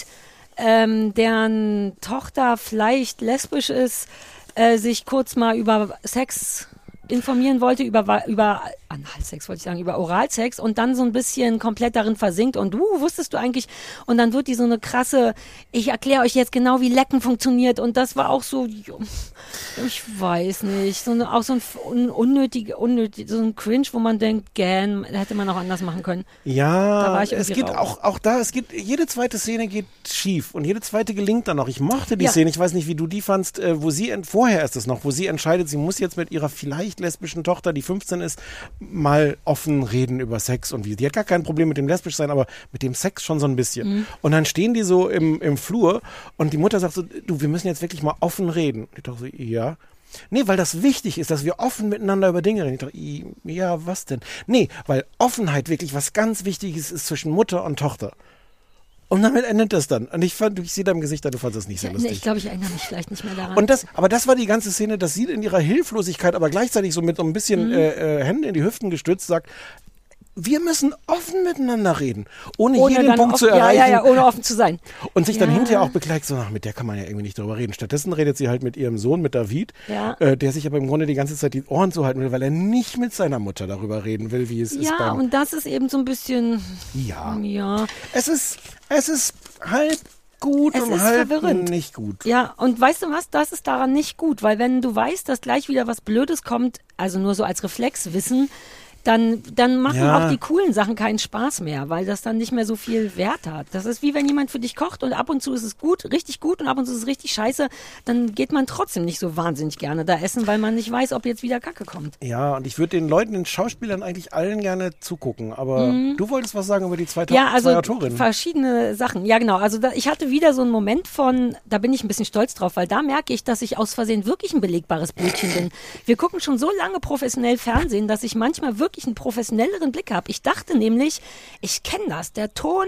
ähm, deren Tochter vielleicht lesbisch ist, äh, sich kurz mal über Sex informieren wollte, über, über Analsex wollte ich sagen, über Oralsex und dann so ein bisschen komplett darin versinkt und du wusstest du eigentlich und dann wird die so eine krasse, ich erkläre euch jetzt genau, wie Lecken funktioniert und das war auch so, ich weiß nicht, so eine, auch so ein un- unnötig, unnötig, so ein Cringe, wo man denkt, gern, hätte man auch anders machen können. Ja, es geht raus. auch, auch da, es geht, jede zweite Szene geht schief und jede zweite gelingt dann noch. Ich mochte die Ja. Szene, ich weiß nicht, wie du die fandst, äh, wo sie, vorher ist es noch, wo sie entscheidet, sie muss jetzt mit ihrer vielleicht lesbischen Tochter, die 15 ist, mal offen reden über Sex und wie. Die hat gar kein Problem mit dem lesbisch sein, aber mit dem Sex schon so ein bisschen. Mhm. Und dann stehen die so im, im Flur und die Mutter sagt so, du, wir müssen jetzt wirklich mal offen reden. Ich dachte so, ja. Nee, weil das wichtig ist, dass wir offen miteinander über Dinge reden. Ich dachte, ja, was denn? Nee, weil Offenheit wirklich was ganz Wichtiges ist zwischen Mutter und Tochter. Und damit endet das dann. Und ich fand, ich sehe deinem Gesicht, du fandest das nicht sehr Ja, nee, lustig. ich glaube, ich erinnere mich vielleicht nicht mehr daran. Und das, aber das war die ganze Szene, dass sie in ihrer Hilflosigkeit, aber gleichzeitig so mit so ein bisschen Mhm. äh, äh, Hände in die Hüften gestützt sagt, wir müssen offen miteinander reden, ohne, ohne jeden Punkt offen, zu erreichen. Ja, ja, ja, ohne offen zu sein. Und sich dann Ja. hinterher auch beklagt, so, ach, mit der kann man ja irgendwie nicht drüber reden. Stattdessen redet sie halt mit ihrem Sohn, mit David, Ja. äh, der sich aber im Grunde die ganze Zeit die Ohren zuhalten will, weil er nicht mit seiner Mutter darüber reden will, wie es ist Ja, und das ist eben so ein bisschen, ja. ja. Es ist, es ist halb gut Es und ist halb verwirrend. nicht gut. Ja, und weißt du was, das ist daran nicht gut, weil wenn du weißt, dass gleich wieder was Blödes kommt, also nur so als Reflexwissen, dann, dann machen Ja. auch die coolen Sachen keinen Spaß mehr, weil das dann nicht mehr so viel Wert hat. Das ist wie wenn jemand für dich kocht und ab und zu ist es gut, richtig gut und ab und zu ist es richtig scheiße, dann geht man trotzdem nicht so wahnsinnig gerne da essen, weil man nicht weiß, ob jetzt wieder Kacke kommt. Ja, und ich würde den Leuten, den Schauspielern eigentlich allen gerne zugucken. Aber du wolltest was sagen über die zwei, Mhm. Ja, also zwei Autorinnen. verschiedene Sachen. Ja, genau. Also da, ich hatte wieder so einen Moment von, da bin ich ein bisschen stolz drauf, weil da merke ich, dass ich aus Versehen wirklich ein belegbares Brötchen bin. Wir gucken schon so lange professionell Fernsehen, dass ich manchmal wirklich einen professionelleren Blick habe. Ich dachte nämlich, ich kenne das. Der Ton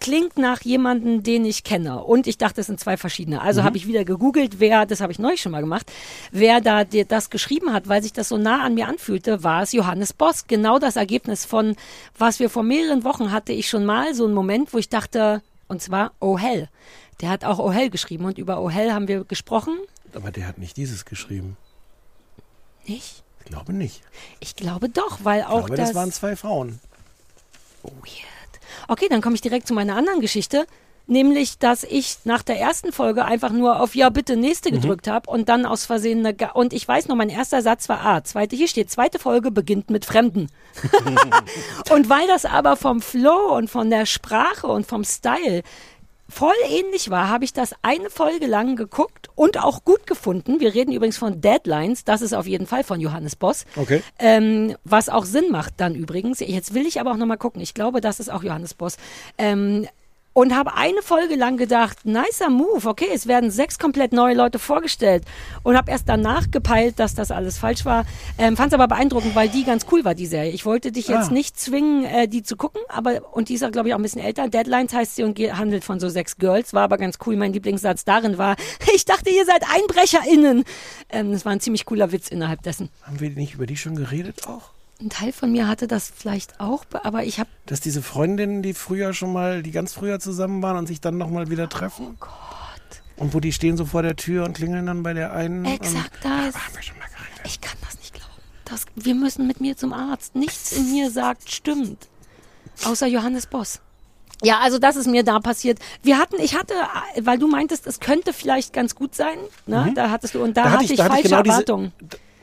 klingt nach jemandem, den ich kenne. Und ich dachte, es sind zwei verschiedene. Also habe ich wieder gegoogelt, wer, das habe ich neulich schon mal gemacht, wer da dir das geschrieben hat, weil sich das so nah an mir anfühlte, war es Johannes Boss. Genau das Ergebnis von, was wir vor mehreren Wochen hatte ich schon mal so einen Moment, wo ich dachte, und zwar Oh Hell. Der hat auch Oh Hell geschrieben und über Oh Hell haben wir gesprochen. aber der hat nicht dieses geschrieben. Nicht? Ich glaube nicht. Ich glaube doch, weil Ich auch glaube, das. das waren zwei Frauen. Weird. Okay, dann komme ich direkt zu meiner anderen Geschichte. Nämlich, dass ich nach der ersten Folge einfach nur auf Ja, bitte, nächste Mhm. gedrückt habe und dann aus Versehen eine. Ga und ich weiß noch, mein erster Satz war A. Zweite, hier steht, zweite Folge beginnt mit Fremden. und weil das aber vom Flow und von der Sprache und vom Style voll ähnlich war, habe ich das eine Folge lang geguckt und auch gut gefunden. Wir reden übrigens von Deadlines. Das ist auf jeden Fall von Johannes Boss. Okay. Ähm, was auch Sinn macht dann übrigens. Jetzt will ich aber auch nochmal gucken. Ich glaube, das ist auch Johannes Boss. Ähm, und habe eine Folge lang gedacht, nicer Move, okay, es werden sechs komplett neue Leute vorgestellt und habe erst danach gepeilt, dass das alles falsch war. Ähm, Fand es aber beeindruckend, weil die ganz cool war, die Serie. Ich wollte dich jetzt Ah. nicht zwingen, äh, die zu gucken, aber und die ist, glaube ich, auch ein bisschen älter. Deadlines heißt sie und handelt von so sechs Girls, war aber ganz cool. Mein Lieblingssatz darin war, ich dachte, ihr seid EinbrecherInnen. Ähm, das war ein ziemlich cooler Witz innerhalb dessen. Haben wir nicht über die schon geredet auch? Ein Teil von mir hatte das vielleicht auch, be- aber ich habe Dass diese Freundinnen, die früher schon mal, die ganz früher zusammen waren und sich dann nochmal wieder treffen? Oh Gott. Und wo die stehen so vor der Tür und klingeln dann bei der einen. Exakt das. Ich kann das nicht glauben. Das, wir müssen mit mir zum Arzt. Nichts in mir sagt, stimmt. Außer Johannes Boss. Ja, also das ist mir da passiert. Wir hatten, ich hatte, weil du meintest, es könnte vielleicht ganz gut sein, ne? Da hattest du, und da, hatte ich da falsche genau diese- Erwartungen.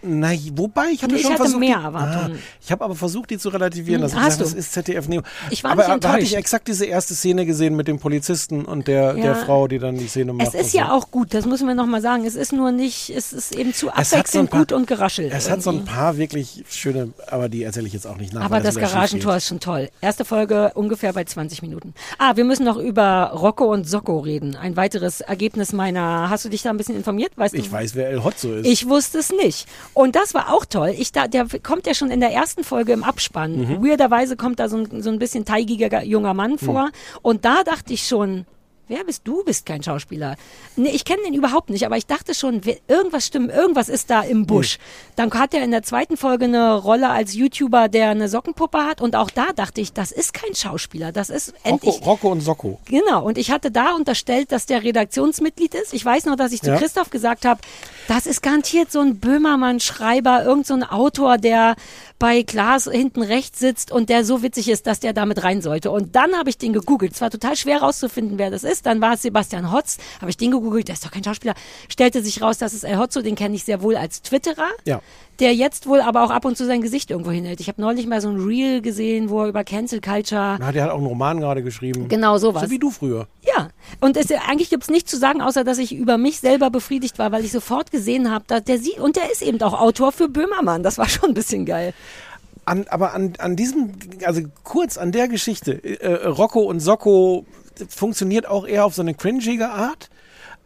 Na, wobei, ich hatte Nee, ich schon hatte versucht. mehr Erwartungen. Ah, ich habe aber versucht, die zu relativieren. Hm, dass ich hast gesagt, du? das ist ZDF Neo. Ich war aber nicht da hatte ich enttäuscht. exakt diese erste Szene gesehen mit dem Polizisten und der, Ja. der Frau, die dann die Szene macht. Es ist und so. ja auch gut, das müssen wir nochmal sagen. Es ist nur nicht, es ist eben zu so abwechselnd ein paar- gut und geraschelt. Es hat so ein irgendwie. paar wirklich schöne, aber die erzähle ich jetzt auch nicht nach. Aber das schief Garagentor ist schon toll. Erste Folge ungefähr bei 20 Minuten. Ah, wir müssen noch über Rocco und Socco reden. Ein weiteres Ergebnis meiner. Hast du dich da ein bisschen informiert? Weißt Ich du? weiß, wer El Hotzo ist. Ich wusste es nicht. Und das war auch toll. Ich da, der kommt ja schon in der ersten Folge im Abspann. Mhm. Weirderweise kommt da so ein, so ein bisschen teigiger junger Mann vor. Und da dachte ich schon, wer bist du? Bist kein Schauspieler. Nee, ich kenne den überhaupt nicht, aber ich dachte schon, irgendwas stimmt, irgendwas ist da im Busch. Dann hat er in der zweiten Folge eine Rolle als YouTuber, der eine Sockenpuppe hat. Und auch da dachte ich, das ist kein Schauspieler. Das ist Rocco, endlich. Rocco und Socco. Genau, und ich hatte da unterstellt, dass der Redaktionsmitglied ist. Ich weiß noch, dass ich zu Ja. Christoph gesagt habe, das ist garantiert so ein Böhmermann-Schreiber, irgend so ein Autor, der bei Glas hinten rechts sitzt und der so witzig ist, dass der damit rein sollte. Und dann habe ich den gegoogelt. Es war total schwer rauszufinden, wer das ist. Dann war es Sebastian Hotz. Habe ich den gegoogelt, der ist doch kein Schauspieler. Stellte sich raus, das ist El Hotzo, den kenne ich sehr wohl als Twitterer Ja. der jetzt wohl aber auch ab und zu sein Gesicht irgendwo hinhält. Ich habe neulich mal so ein Reel gesehen, wo er über Cancel Culture Na, der hat auch einen Roman gerade geschrieben. Genau sowas. So wie du früher. Und es, eigentlich gibt's nichts zu sagen, außer dass ich über mich selber befriedigt war, weil ich sofort gesehen habe, dass der sie und der ist eben auch Autor für Böhmermann. Das war schon ein bisschen geil. An, aber an, an diesem, also kurz an der Geschichte, äh, Rocco und Socco funktioniert auch eher auf so eine cringige Art.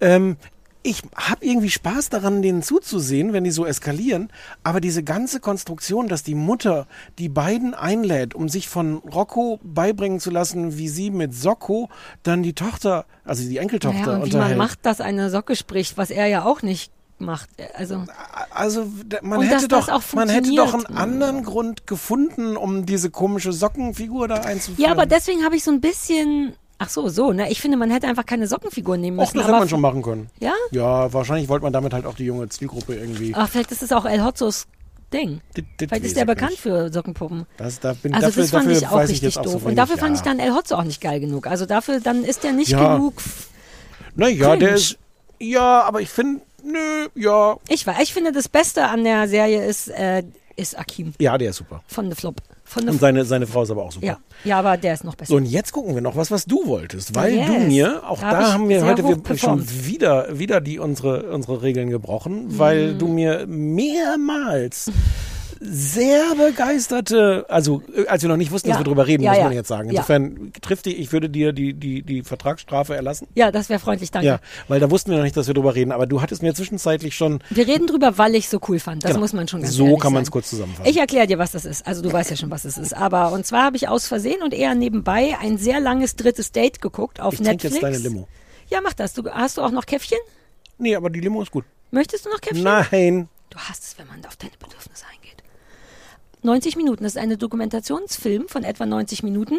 Ähm, ich habe irgendwie Spaß daran, denen zuzusehen, wenn die so eskalieren. Aber diese ganze Konstruktion, dass die Mutter die beiden einlädt, um sich von Rocco beibringen zu lassen, wie sie mit Socco dann die Tochter, also die Enkeltochter Naja, und wie unterhält. man macht, dass eine Socke spricht, was er ja auch nicht macht. Also Also man hätte doch, man hätte doch einen anderen Grund gefunden, um diese komische Sockenfigur da einzuführen. ja, aber deswegen habe ich so ein bisschen. Ach so, so. Ne, ich finde, man hätte einfach keine Sockenfigur nehmen müssen. das hätte man schon machen können. Ja? Ja, wahrscheinlich wollte man damit halt auch die junge Zielgruppe irgendwie. Ach, vielleicht ist es auch El Hotzos Ding. Das Vielleicht ist der bekannt nicht. für Sockenpuppen. Das, da bin, Also dafür, das fand dafür ich auch richtig ich doof. so und dafür fand ja. ich dann El Hotzo auch nicht geil genug. Also dafür, dann ist der nicht Ja. genug Naja, der ist. Ja, aber ich finde, nö, ja. Ich war, ich finde das Beste an der Serie ist, äh, ist Akim Ja, der ist super. von The Flop. Von Und seine, seine Frau ist aber auch super. ja. ja, aber der ist noch besser. So, und jetzt gucken wir noch was, was du wolltest, weil Yes. du mir, auch Da da, haben wir heute wir, schon wieder, wieder die, unsere, unsere Regeln gebrochen, weil Mhm. du mir mehrmals sehr begeisterte, also äh, als wir noch nicht wussten, dass Ja. wir drüber reden, Ja, muss man jetzt sagen. Insofern trifft dich, ich würde dir die, die, die Vertragsstrafe erlassen. ja, das wäre freundlich, danke. Ja, weil da wussten wir noch nicht, dass wir drüber reden, aber du hattest mir zwischenzeitlich schon. Wir reden drüber, weil ich so cool fand. Das Genau. muss man schon ganz So kann man es kurz zusammenfassen. Ich erkläre dir, was das ist. Also du weißt ja schon, was es ist. Aber und zwar habe ich aus Versehen und eher nebenbei ein sehr langes drittes Date geguckt auf ich Netflix. jetzt deine Limo. Ja, mach das. Du, hast du auch noch Käffchen? Nee, aber die Limo ist gut. Möchtest du noch Käffchen? Nein. Du hast es, wenn man auf deine Bedürfnisse eingeht. 90 Minuten, das ist eine Dokumentationsfilm von etwa 90 Minuten.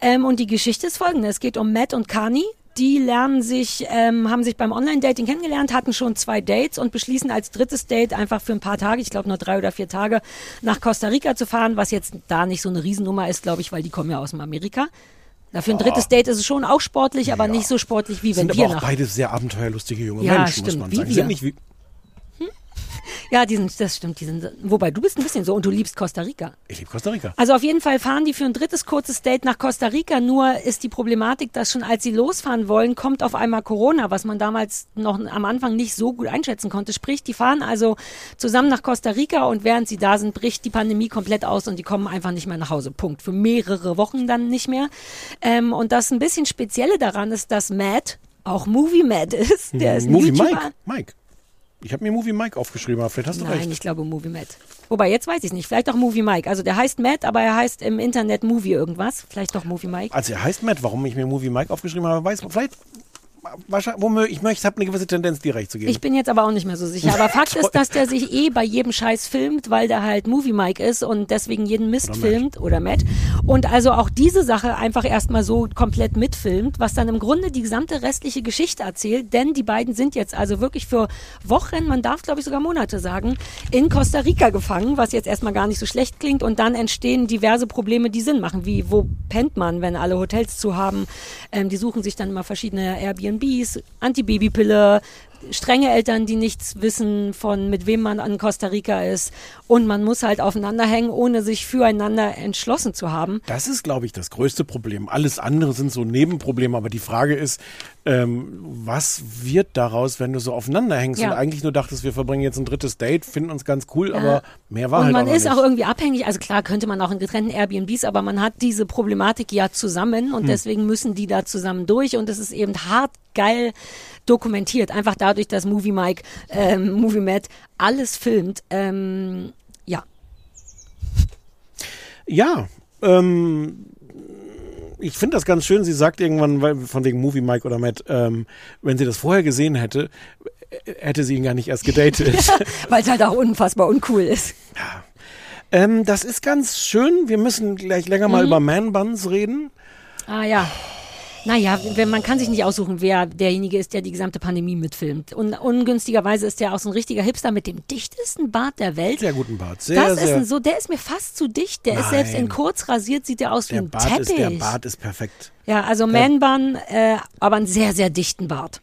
Ähm, und die Geschichte ist folgende. Es geht um Matt und Kani. Die lernen sich, ähm, haben sich beim Online-Dating kennengelernt, hatten schon zwei Dates und beschließen als drittes Date einfach für ein paar Tage, ich glaube nur drei oder vier Tage, nach Costa Rica zu fahren, was jetzt da nicht so eine Riesennummer ist, glaube ich, weil die kommen ja aus dem Amerika. Na, für ein drittes Date ist es schon auch sportlich, aber nicht so sportlich, wie wenn Sind wir aber auch nach beide sehr abenteuerlustige junge Ja, Menschen, muss stimmt, man wie sagen. wir. Sind nicht wie, Ja, die sind, das stimmt. Die sind, wobei du bist ein bisschen so und du liebst Costa Rica. ich liebe Costa Rica. Also auf jeden Fall fahren die für ein drittes kurzes Date nach Costa Rica. Nur ist die Problematik, dass schon als sie losfahren wollen, kommt auf einmal Corona, was man damals noch am Anfang nicht so gut einschätzen konnte. Sprich, die fahren also zusammen nach Costa Rica und während sie da sind, bricht die Pandemie komplett aus und die kommen einfach nicht mehr nach Hause. Punkt. Für mehrere Wochen dann nicht mehr. Ähm, und das ein bisschen Spezielle daran ist, dass Matt auch Movie Matt ist. Der ist Movie YouTuber. Mike. Mike. Ich habe mir Movie Mike aufgeschrieben, aber vielleicht hast du Nein, recht. ich glaube Movie Matt. Wobei, jetzt weiß ich nicht. Vielleicht auch Movie Mike. Also der heißt Matt, aber er heißt im Internet Movie irgendwas. Vielleicht doch Movie Mike. Also er heißt Matt, warum ich mir Movie Mike aufgeschrieben habe, weiß man. Vielleicht, wahrscheinlich, womöglich, ich möchte, habe eine gewisse Tendenz, dir recht zu geben. Ich bin jetzt aber auch nicht mehr so sicher. Aber Fakt ist, dass der sich eh bei jedem Scheiß filmt, weil der halt Movie Mike ist und deswegen jeden Mist Oder Matt. filmt oder Matt. Und also auch diese Sache einfach erstmal so komplett mitfilmt, was dann im Grunde die gesamte restliche Geschichte erzählt. Denn die beiden sind jetzt also wirklich für Wochen, man darf glaube ich sogar Monate sagen, in Costa Rica gefangen, was jetzt erstmal gar nicht so schlecht klingt. Und dann entstehen diverse Probleme, die Sinn machen, wie wo pennt man, wenn alle Hotels zu haben. Ähm, die suchen sich dann immer verschiedene Airbnbs, Antibabypille, strenge Eltern, die nichts wissen von mit wem man an Costa Rica ist. Und man muss halt aufeinander hängen, ohne sich füreinander entschlossen zu haben. Das ist, glaube ich, das größte Problem. Alles andere sind so Nebenprobleme, aber die Frage ist, ähm, was wird daraus, wenn du so aufeinander hängst Ja. und eigentlich nur dachtest, wir verbringen jetzt ein drittes Date, finden uns ganz cool, Ja. aber mehr war und halt man ist nicht. auch irgendwie abhängig. Also klar könnte man auch in getrennten Airbnbs, aber man hat diese Problematik ja zusammen und Hm. deswegen müssen die da zusammen durch und es ist eben hart geil dokumentiert. Einfach dadurch, dass Movie Mike, ähm, Movie Matt alles filmt. Ähm, ja. Ja, ähm, ich finde das ganz schön. Sie sagt irgendwann, von wegen Movie Mike oder Matt, ähm, wenn sie das vorher gesehen hätte, äh, hätte sie ihn gar nicht erst gedatet. Weil es halt auch unfassbar uncool ist. ähm, das ist ganz schön. Wir müssen gleich länger Mhm. mal über Man-Buns reden. Ah ja. Naja, wenn, man kann sich nicht aussuchen, wer derjenige ist, der die gesamte Pandemie mitfilmt. Und ungünstigerweise ist der auch so ein richtiger Hipster mit dem dichtesten Bart der Welt. Sehr guten Bart. Sehr, das ist sehr. ein so, der ist mir fast zu dicht. Der ist selbst in Nein. kurz rasiert, sieht der aus wie der ein Bart Teppich. ist, der Bart ist perfekt. Ja, also Man-Bun, äh, aber einen sehr, sehr dichten Bart.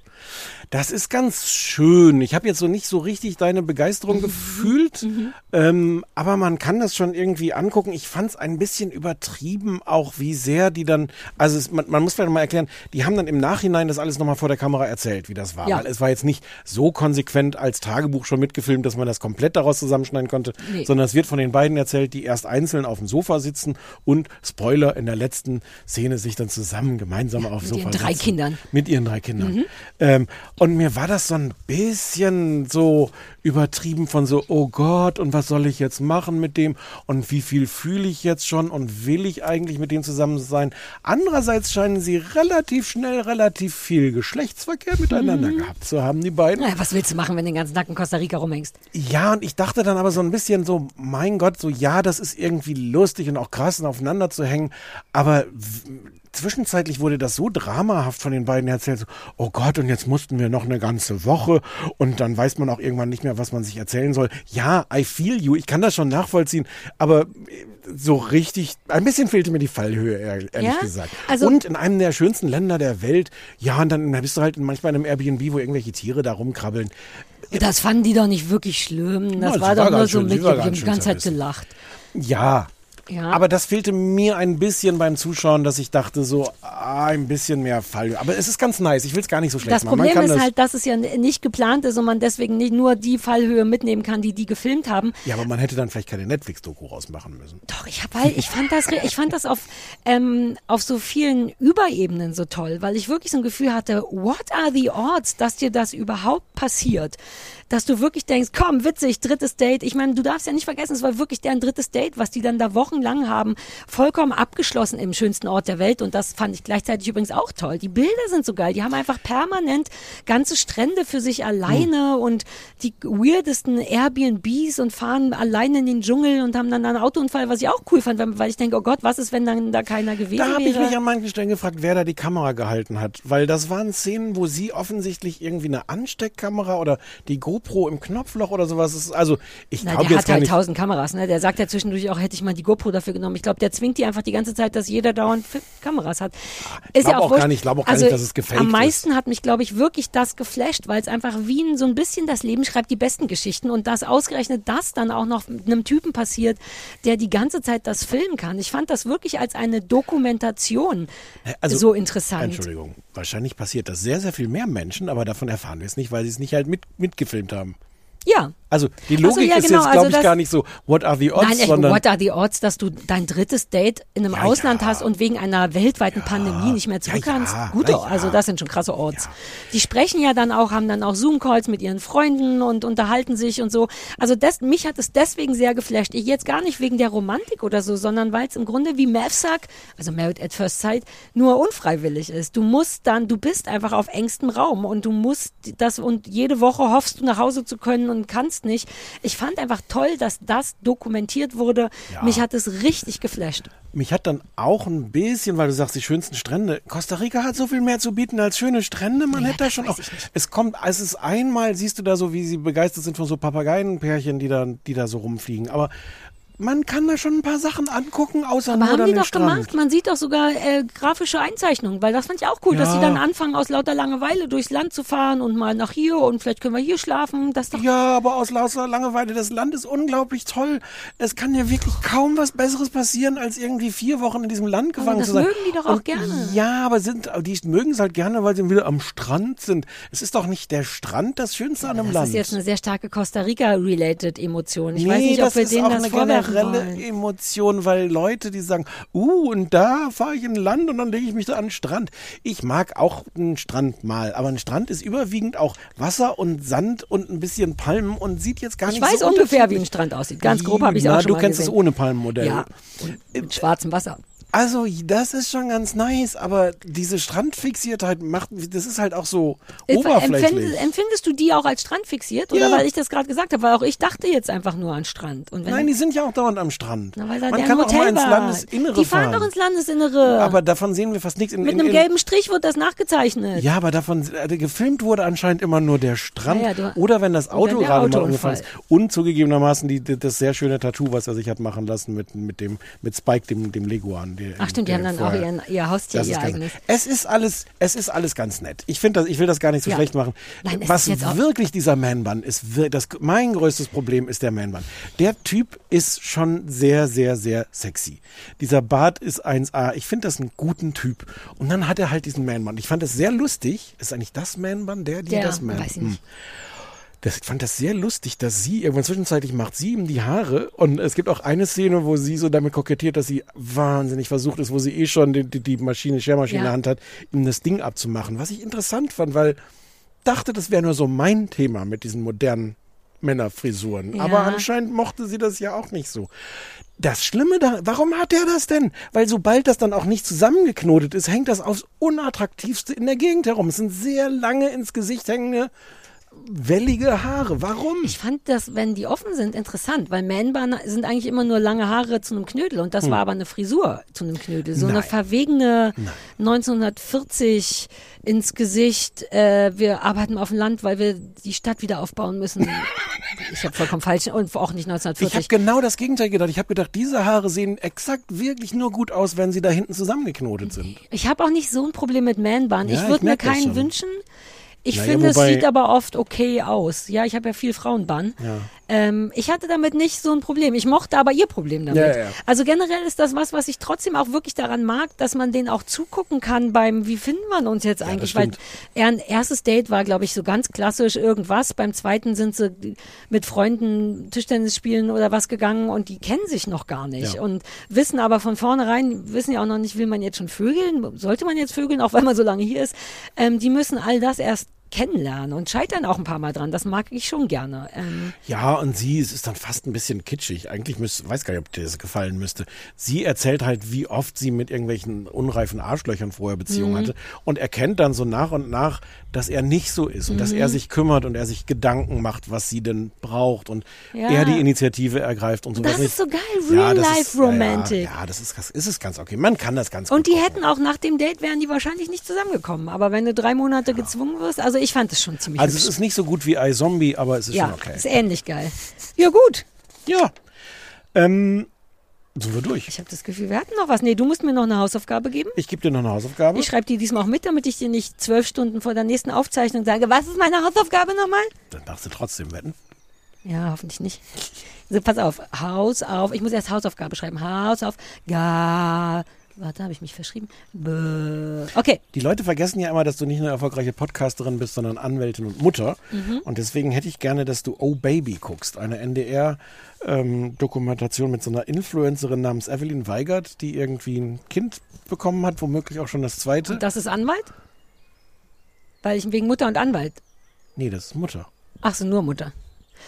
Das ist ganz schön. Ich habe jetzt so nicht so richtig deine Begeisterung gefühlt, ähm, aber man kann das schon irgendwie angucken. Ich fand es ein bisschen übertrieben, auch wie sehr die dann, also es, man, man muss vielleicht mal erklären, die haben dann im Nachhinein das alles nochmal vor der Kamera erzählt, wie das war. Ja. Weil es war jetzt nicht so konsequent als Tagebuch schon mitgefilmt, dass man das komplett daraus zusammenschneiden konnte, Nee. sondern es wird von den beiden erzählt, die erst einzeln auf dem Sofa sitzen und, Spoiler, in der letzten Szene sich dann zusammen gemeinsam auf dem mit Sofa ihren drei sitzen. Kindern. Mhm. Mit ihren drei Kindern. Ähm, und mir war das so ein bisschen so übertrieben von so, oh Gott, und was soll ich jetzt machen mit dem? Und wie viel fühle ich jetzt schon? Und will ich eigentlich mit dem zusammen sein? Andererseits scheinen sie relativ schnell relativ viel Geschlechtsverkehr miteinander Mhm. gehabt zu haben, die beiden. Naja, was willst du machen, wenn du den ganzen Tag in Costa Rica rumhängst? Ja, und ich dachte dann aber so ein bisschen so, mein Gott, so ja, das ist irgendwie lustig und auch krass aufeinander zu hängen, aber zwischenzeitlich wurde das so dramahaft von den beiden erzählt, so, oh Gott, und jetzt mussten wir noch eine ganze Woche und dann weiß man auch irgendwann nicht mehr, was man sich erzählen soll. Ja, I feel you, ich kann das schon nachvollziehen, aber äh, so richtig, ein bisschen fehlte mir die Fallhöhe, ehrlich Ja? gesagt. Also- und in einem der schönsten Länder der Welt, ja, und dann bist du halt manchmal in einem Airbnb, wo irgendwelche Tiere da rumkrabbeln. Das fanden die doch nicht wirklich schlimm. Das sie war war doch nur ganz so schön- mit, war wir haben die ganze Zeit gelacht. Ja. Ja. Aber das fehlte mir ein bisschen beim Zuschauen, dass ich dachte so, ah, ein bisschen mehr Fallhöhe. Aber es ist ganz nice. Ich will es gar nicht so schlecht Das machen. Problem kann ist das, halt, dass es ja nicht geplant ist und man deswegen nicht nur die Fallhöhe mitnehmen kann, die die gefilmt haben. Ja, aber man hätte dann vielleicht keine Netflix-Doku rausmachen müssen. Doch, ich hab, weil ich fand das, ich fand das auf, ähm, auf so vielen Überebenen so toll, weil ich wirklich so ein Gefühl hatte, what are the odds, dass dir das überhaupt passiert? Dass du wirklich denkst, komm, witzig, drittes Date. Ich meine, du darfst ja nicht vergessen, es war wirklich deren drittes Date, was die dann da wochenlang haben, vollkommen abgeschlossen im schönsten Ort der Welt. Und das fand ich gleichzeitig übrigens auch toll. Die Bilder sind so geil. Die haben einfach permanent ganze Strände für sich alleine und die weirdesten Airbnbs und fahren alleine in den Dschungel und haben dann einen Autounfall, was ich auch cool fand, weil ich denke, oh Gott, was ist, wenn dann da keiner gewesen Da habe ich wäre? mich an manchen Stellen gefragt, wer da die Kamera gehalten hat. Weil das waren Szenen, wo sie offensichtlich irgendwie eine Ansteckkamera oder die GoPro im Knopfloch oder sowas ist. Also ich Na, glaube der jetzt hat gar halt tausend Kameras, ne? Der sagt ja zwischendurch auch, hätte ich mal die GoPro dafür genommen. Ich glaube, der zwingt die einfach die ganze Zeit, dass jeder dauernd Kameras hat. Ist glaub ja auch, auch gar nicht- glaub auch gar also, nicht, dass es gefaked Am meisten hat mich, glaube ich, wirklich das geflasht, weil es einfach Wien so ein bisschen das Leben schreibt die besten Geschichten und das ausgerechnet das dann auch noch mit einem Typen passiert, der die ganze Zeit das filmen kann. Ich fand das wirklich als eine Dokumentation Also, so interessant. Entschuldigung, wahrscheinlich passiert das sehr, sehr viel mehr Menschen, aber davon erfahren wir es nicht, weil sie es nicht halt mit, mitgefilmt haben. Ja. Also die Ach so, Logik ja, ist genau, jetzt, glaube also ich, gar nicht so, what are the odds, Nein, sondern what are the odds, dass du dein drittes Date in einem Ja, Ausland ja. hast und wegen einer weltweiten Pandemie nicht mehr zurück ja, kannst? ja, Gut, ja, also ja. das sind schon krasse Odds. Die sprechen ja dann auch, haben dann auch Zoom-Calls mit ihren Freunden und unterhalten sich und so. Also das, mich hat es deswegen sehr geflasht. Ich jetzt gar nicht wegen der Romantik oder so, sondern weil es im Grunde wie Mavsack, also Married at First Sight, nur unfreiwillig ist. Du musst dann, du bist einfach auf engstem Raum und du musst das und jede Woche hoffst du nach Hause zu können und kannst nicht. Ich fand einfach toll, dass das dokumentiert wurde. Ja. Mich hat es richtig geflasht. mich hat dann auch ein bisschen, weil du sagst, die schönsten Strände. Costa Rica hat so viel mehr zu bieten als schöne Strände. Man Ja, hätte da schon auch. Es kommt, es ist einmal, siehst du da so, wie sie begeistert sind von so Papageienpärchen, die da, die da so rumfliegen. Aber man kann da schon ein paar Sachen angucken, außer Aber nur haben die doch Strand. gemacht. Man sieht doch sogar äh, grafische Einzeichnungen, weil das fand ich auch cool, dass Ja. sie dann anfangen, aus lauter Langeweile durchs Land zu fahren und mal nach hier und vielleicht können wir hier schlafen. Das doch Ja, aber aus lauter Langeweile, das Land ist unglaublich toll. Es kann ja wirklich kaum was Besseres passieren, als irgendwie vier Wochen in diesem Land gefangen das zu sein. mögen die doch auch Und gerne. Ja, aber sind, die mögen es halt gerne, weil sie wieder am Strand sind. Es ist doch nicht der Strand das Schönste an einem das Land. ist jetzt eine sehr starke Costa Rica-related Emotion. Ich nee, weiß nicht, ob das wir denen das eine vorwerfen generelle. Emotion, weil Leute, die sagen, uh, und da fahre ich in ein Land und dann lege ich mich da an den Strand. Ich mag auch einen Strand mal, aber ein Strand ist überwiegend auch Wasser und Sand und ein bisschen Palmen und sieht jetzt gar Ich nicht weiß so ungefähr, wie ein Strand aussieht. Ganz grob habe ich es auch schon Du mal kennst gesehen. es ohne Palmenmodell. Ja, und mit schwarzem Wasser. Also, das ist schon ganz nice, aber diese Strandfixiertheit macht, das ist halt auch so oberflächlich. Empfindest, empfindest du die auch als Strand fixiert? Oder Ja. weil ich das gerade gesagt habe? Weil auch ich dachte jetzt einfach nur an Strand. Nein, die sind ja auch dauernd am Strand. Na, weil da Man der kann im auch mal Hotel ins. Landesinnere Die fahren fahren. doch ins Landesinnere. Aber davon sehen wir fast nichts. In, Mit in, einem in, gelben Strich wird das nachgezeichnet. Ja, aber davon äh, gefilmt wurde anscheinend immer nur der Strand. Ja, ja, du- oder wenn das Auto gerade mal umgefahren ist. Und zugegebenermaßen die, das sehr schöne Tattoo, was er sich hat machen lassen mit, mit dem mit Spike, dem, dem Leguan. Der- Ach stimmt, die haben dann vorher- auch ihren, ihr Haustier, Das ihr eigenes. es ist alles, es ist alles ganz nett. Ich finde das, ich will das gar nicht so Ja. schlecht machen. Nein, Was wirklich dieser Man-Bun ist, das, mein größtes Problem ist der Man-Bun. Der Typ ist schon sehr, sehr, sehr sexy. Dieser Bart ist 1A. Ich finde das einen guten Typ. Und dann hat er halt diesen Man-Bun. Ich fand das sehr lustig. Ist eigentlich das Man-Bun, der, die Der, das Man? weiß ich Hm. Das, ich fand das sehr lustig, dass sie irgendwann zwischenzeitlich macht sie ihm die Haare und es gibt auch eine Szene, wo sie so damit kokettiert, dass sie wahnsinnig versucht ist, wo sie eh schon die, die, die Maschine, Schermaschine in Ja. der Hand hat, ihm das Ding abzumachen. Was ich interessant fand, weil dachte, das wäre nur so mein Thema mit diesen modernen Männerfrisuren. Ja. Aber anscheinend mochte sie das ja auch nicht so. Das Schlimme da, warum hat er das denn? Weil sobald das dann auch nicht zusammengeknotet ist, hängt das aufs unattraktivste in der Gegend herum. Es sind sehr lange ins Gesicht hängende wellige Haare. Warum? Ich fand das, wenn die offen sind, interessant, weil Man-Bun sind eigentlich immer nur lange Haare zu einem Knödel und das Hm. war aber eine Frisur zu einem Knödel. So eine Nein. verwegene 1940 ins Gesicht, äh, wir arbeiten auf dem Land, weil wir die Stadt wieder aufbauen müssen. ich habe vollkommen falsch und auch nicht Ich habe 1940. genau das Gegenteil gedacht. Ich habe gedacht, diese Haare sehen exakt wirklich nur gut aus, wenn sie da hinten zusammengeknotet sind. Ich habe auch nicht so ein Problem mit Man-Bun. Ja, ich würde mir keinen wünschen. Ich Naja, finde, es sieht aber oft okay aus. Ja, ich habe ja viel Frauenbann. Ja. Ähm, ich hatte damit nicht so ein Problem. Ich mochte aber ihr Problem damit. Ja, ja, ja. Also generell ist das was, was ich trotzdem auch wirklich daran mag, dass man den auch zugucken kann beim, wie finden wir uns jetzt eigentlich? Weil stimmt. er ein erstes Date war, glaube ich, so ganz klassisch irgendwas. Beim zweiten sind sie mit Freunden Tischtennis spielen oder was gegangen und die kennen sich noch gar nicht Ja. und wissen aber von vornherein, wissen ja auch noch nicht, will man jetzt schon vögeln? Sollte man jetzt vögeln, auch weil man so lange hier ist? Ähm, die müssen all das erst kennenlernen und scheitern auch ein paar Mal dran. Das mag ich schon gerne. Ähm, Ja, und sie, es ist dann fast ein bisschen kitschig. Eigentlich müsste, weiß gar nicht, ob dir das gefallen müsste. Sie erzählt halt, wie oft sie mit irgendwelchen unreifen Arschlöchern vorher Beziehungen Mhm. hatte und erkennt dann so nach und nach, dass er nicht so ist und dass er Mhm. sich kümmert und er sich Gedanken macht, was sie denn braucht und Ja. er die Initiative ergreift und sowas. Das ist so geil, Ja, das Real-Life ist- ja, ja, Romantic. Ja, das ist, ist es ganz okay. Man kann das ganz Und gut. die hätten auch nach dem Date wären die wahrscheinlich nicht zusammengekommen. Aber wenn du drei Monate gezwungen wirst, also ich fand es schon ziemlich Also es hübsch. ist nicht so gut wie iZombie, aber es ist ja, schon okay. ist ähnlich geil. Ja gut. Ja. Ähm, sind wir durch. Ich habe das Gefühl, wir hatten noch was. Nee, du musst mir noch eine Hausaufgabe geben. Ich gebe dir noch eine Hausaufgabe. Ich schreibe die diesmal auch mit, damit ich dir nicht zwölf Stunden vor der nächsten Aufzeichnung sage, was ist meine Hausaufgabe nochmal? Dann darfst du trotzdem wetten. Ja, hoffentlich nicht. So, pass auf. Haus auf. Ich muss erst Hausaufgabe schreiben. Haus auf. Ga. Warte, habe ich mich verschrieben? Bö. Okay. Die Leute vergessen ja immer, dass du nicht eine erfolgreiche Podcasterin bist, sondern Anwältin und Mutter. Mhm. Und deswegen hätte ich gerne, dass du Oh Baby guckst. Eine NDR-Dokumentation mit so einer Influencerin namens Evelyn Weigert, die irgendwie ein Kind bekommen hat, womöglich auch schon das zweite. Und das ist Anwalt? Weil ich wegen Mutter und Anwalt. nee, das ist Mutter. Ach so, nur Mutter.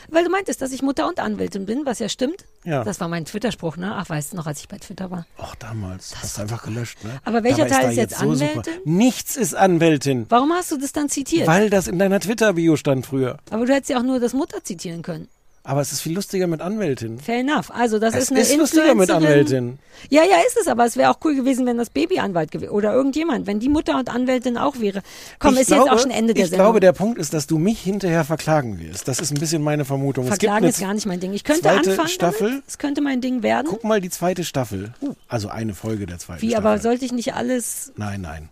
Weil du meintest, dass ich Mutter und Anwältin bin, was ja stimmt. Ja. Das war mein Twitter-Spruch, ne? Ach, weißt du noch, als ich bei Twitter war. Ach, damals. hast du einfach gelöscht, ne? Aber welcher Dabei Teil da ist jetzt so super. Anwältin? Nichts ist Anwältin. Warum hast du das dann zitiert? Weil das in deiner Twitter-Bio stand früher. Aber du hättest ja auch nur das Mutter zitieren können. Aber es ist viel lustiger mit Anwältin. Fair enough. Also das Es ist eine ist lustiger mit. Anwältin. Ja, ja, ist es, aber es wäre auch cool gewesen, wenn das Baby Anwalt gewesen oder irgendjemand, wenn die Mutter und Anwältin auch wäre. Komm, Ich ist glaube, jetzt auch schon Ende der Ich Sendung. glaube, der Punkt ist, dass du mich hinterher verklagen wirst. Das ist ein bisschen meine Vermutung. Verklagen ist gar nicht mein Ding. Ich könnte zweite anfangen Staffel. damit. Es könnte mein Ding werden. Guck mal die zweite Staffel. Also eine Folge der zweiten Wie, Staffel. aber sollte ich nicht alles... Nein, nein.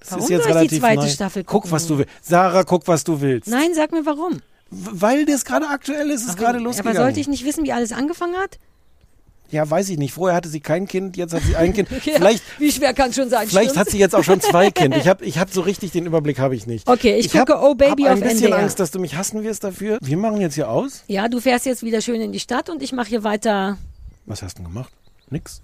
Das Warum ist jetzt soll ich die relativ zweite neu. Staffel Guck, gucken? was du willst. Sarah, guck, was du willst. Nein, sag mir warum. Weil das gerade aktuell ist, ist es gerade Aber losgegangen. sollte ich nicht wissen, wie alles angefangen hat? Ja, weiß ich nicht. Vorher hatte sie kein Kind, jetzt hat sie ein Kind. Ja, Vielleicht, Wie schwer kann schon sein? vielleicht stimmt's? hat sie jetzt auch schon zwei Kinder. Ich habe ich hab so richtig den Überblick habe ich nicht. Okay, ich, hab- gucke Oh Baby hab ein auf bisschen NDR. Angst, dass du mich hassen wirst dafür. Wir machen jetzt hier aus. Ja, du fährst jetzt wieder schön in die Stadt und ich mache hier weiter. Was hast du denn gemacht? Nix.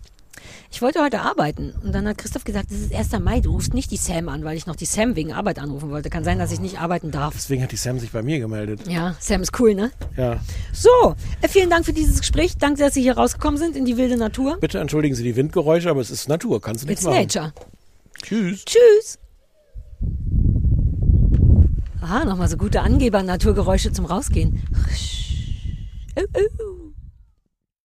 Ich wollte heute arbeiten und dann hat Christoph gesagt, es ist 1. Mai, du rufst nicht die Sam an, weil ich noch die Sam wegen Arbeit anrufen wollte. Kann sein, dass ich nicht arbeiten darf. Deswegen hat die Sam sich bei mir gemeldet. Ja, Sam ist cool, ne? Ja. So, äh, vielen Dank für dieses Gespräch. Danke, dass Sie hier rausgekommen sind in die wilde Natur. Bitte entschuldigen Sie die Windgeräusche, aber es ist Natur. Kannst du nichts It's machen. nature. Tschüss. Tschüss. Aha, nochmal so gute Angeber-Naturgeräusche zum Rausgehen. Oh, oh.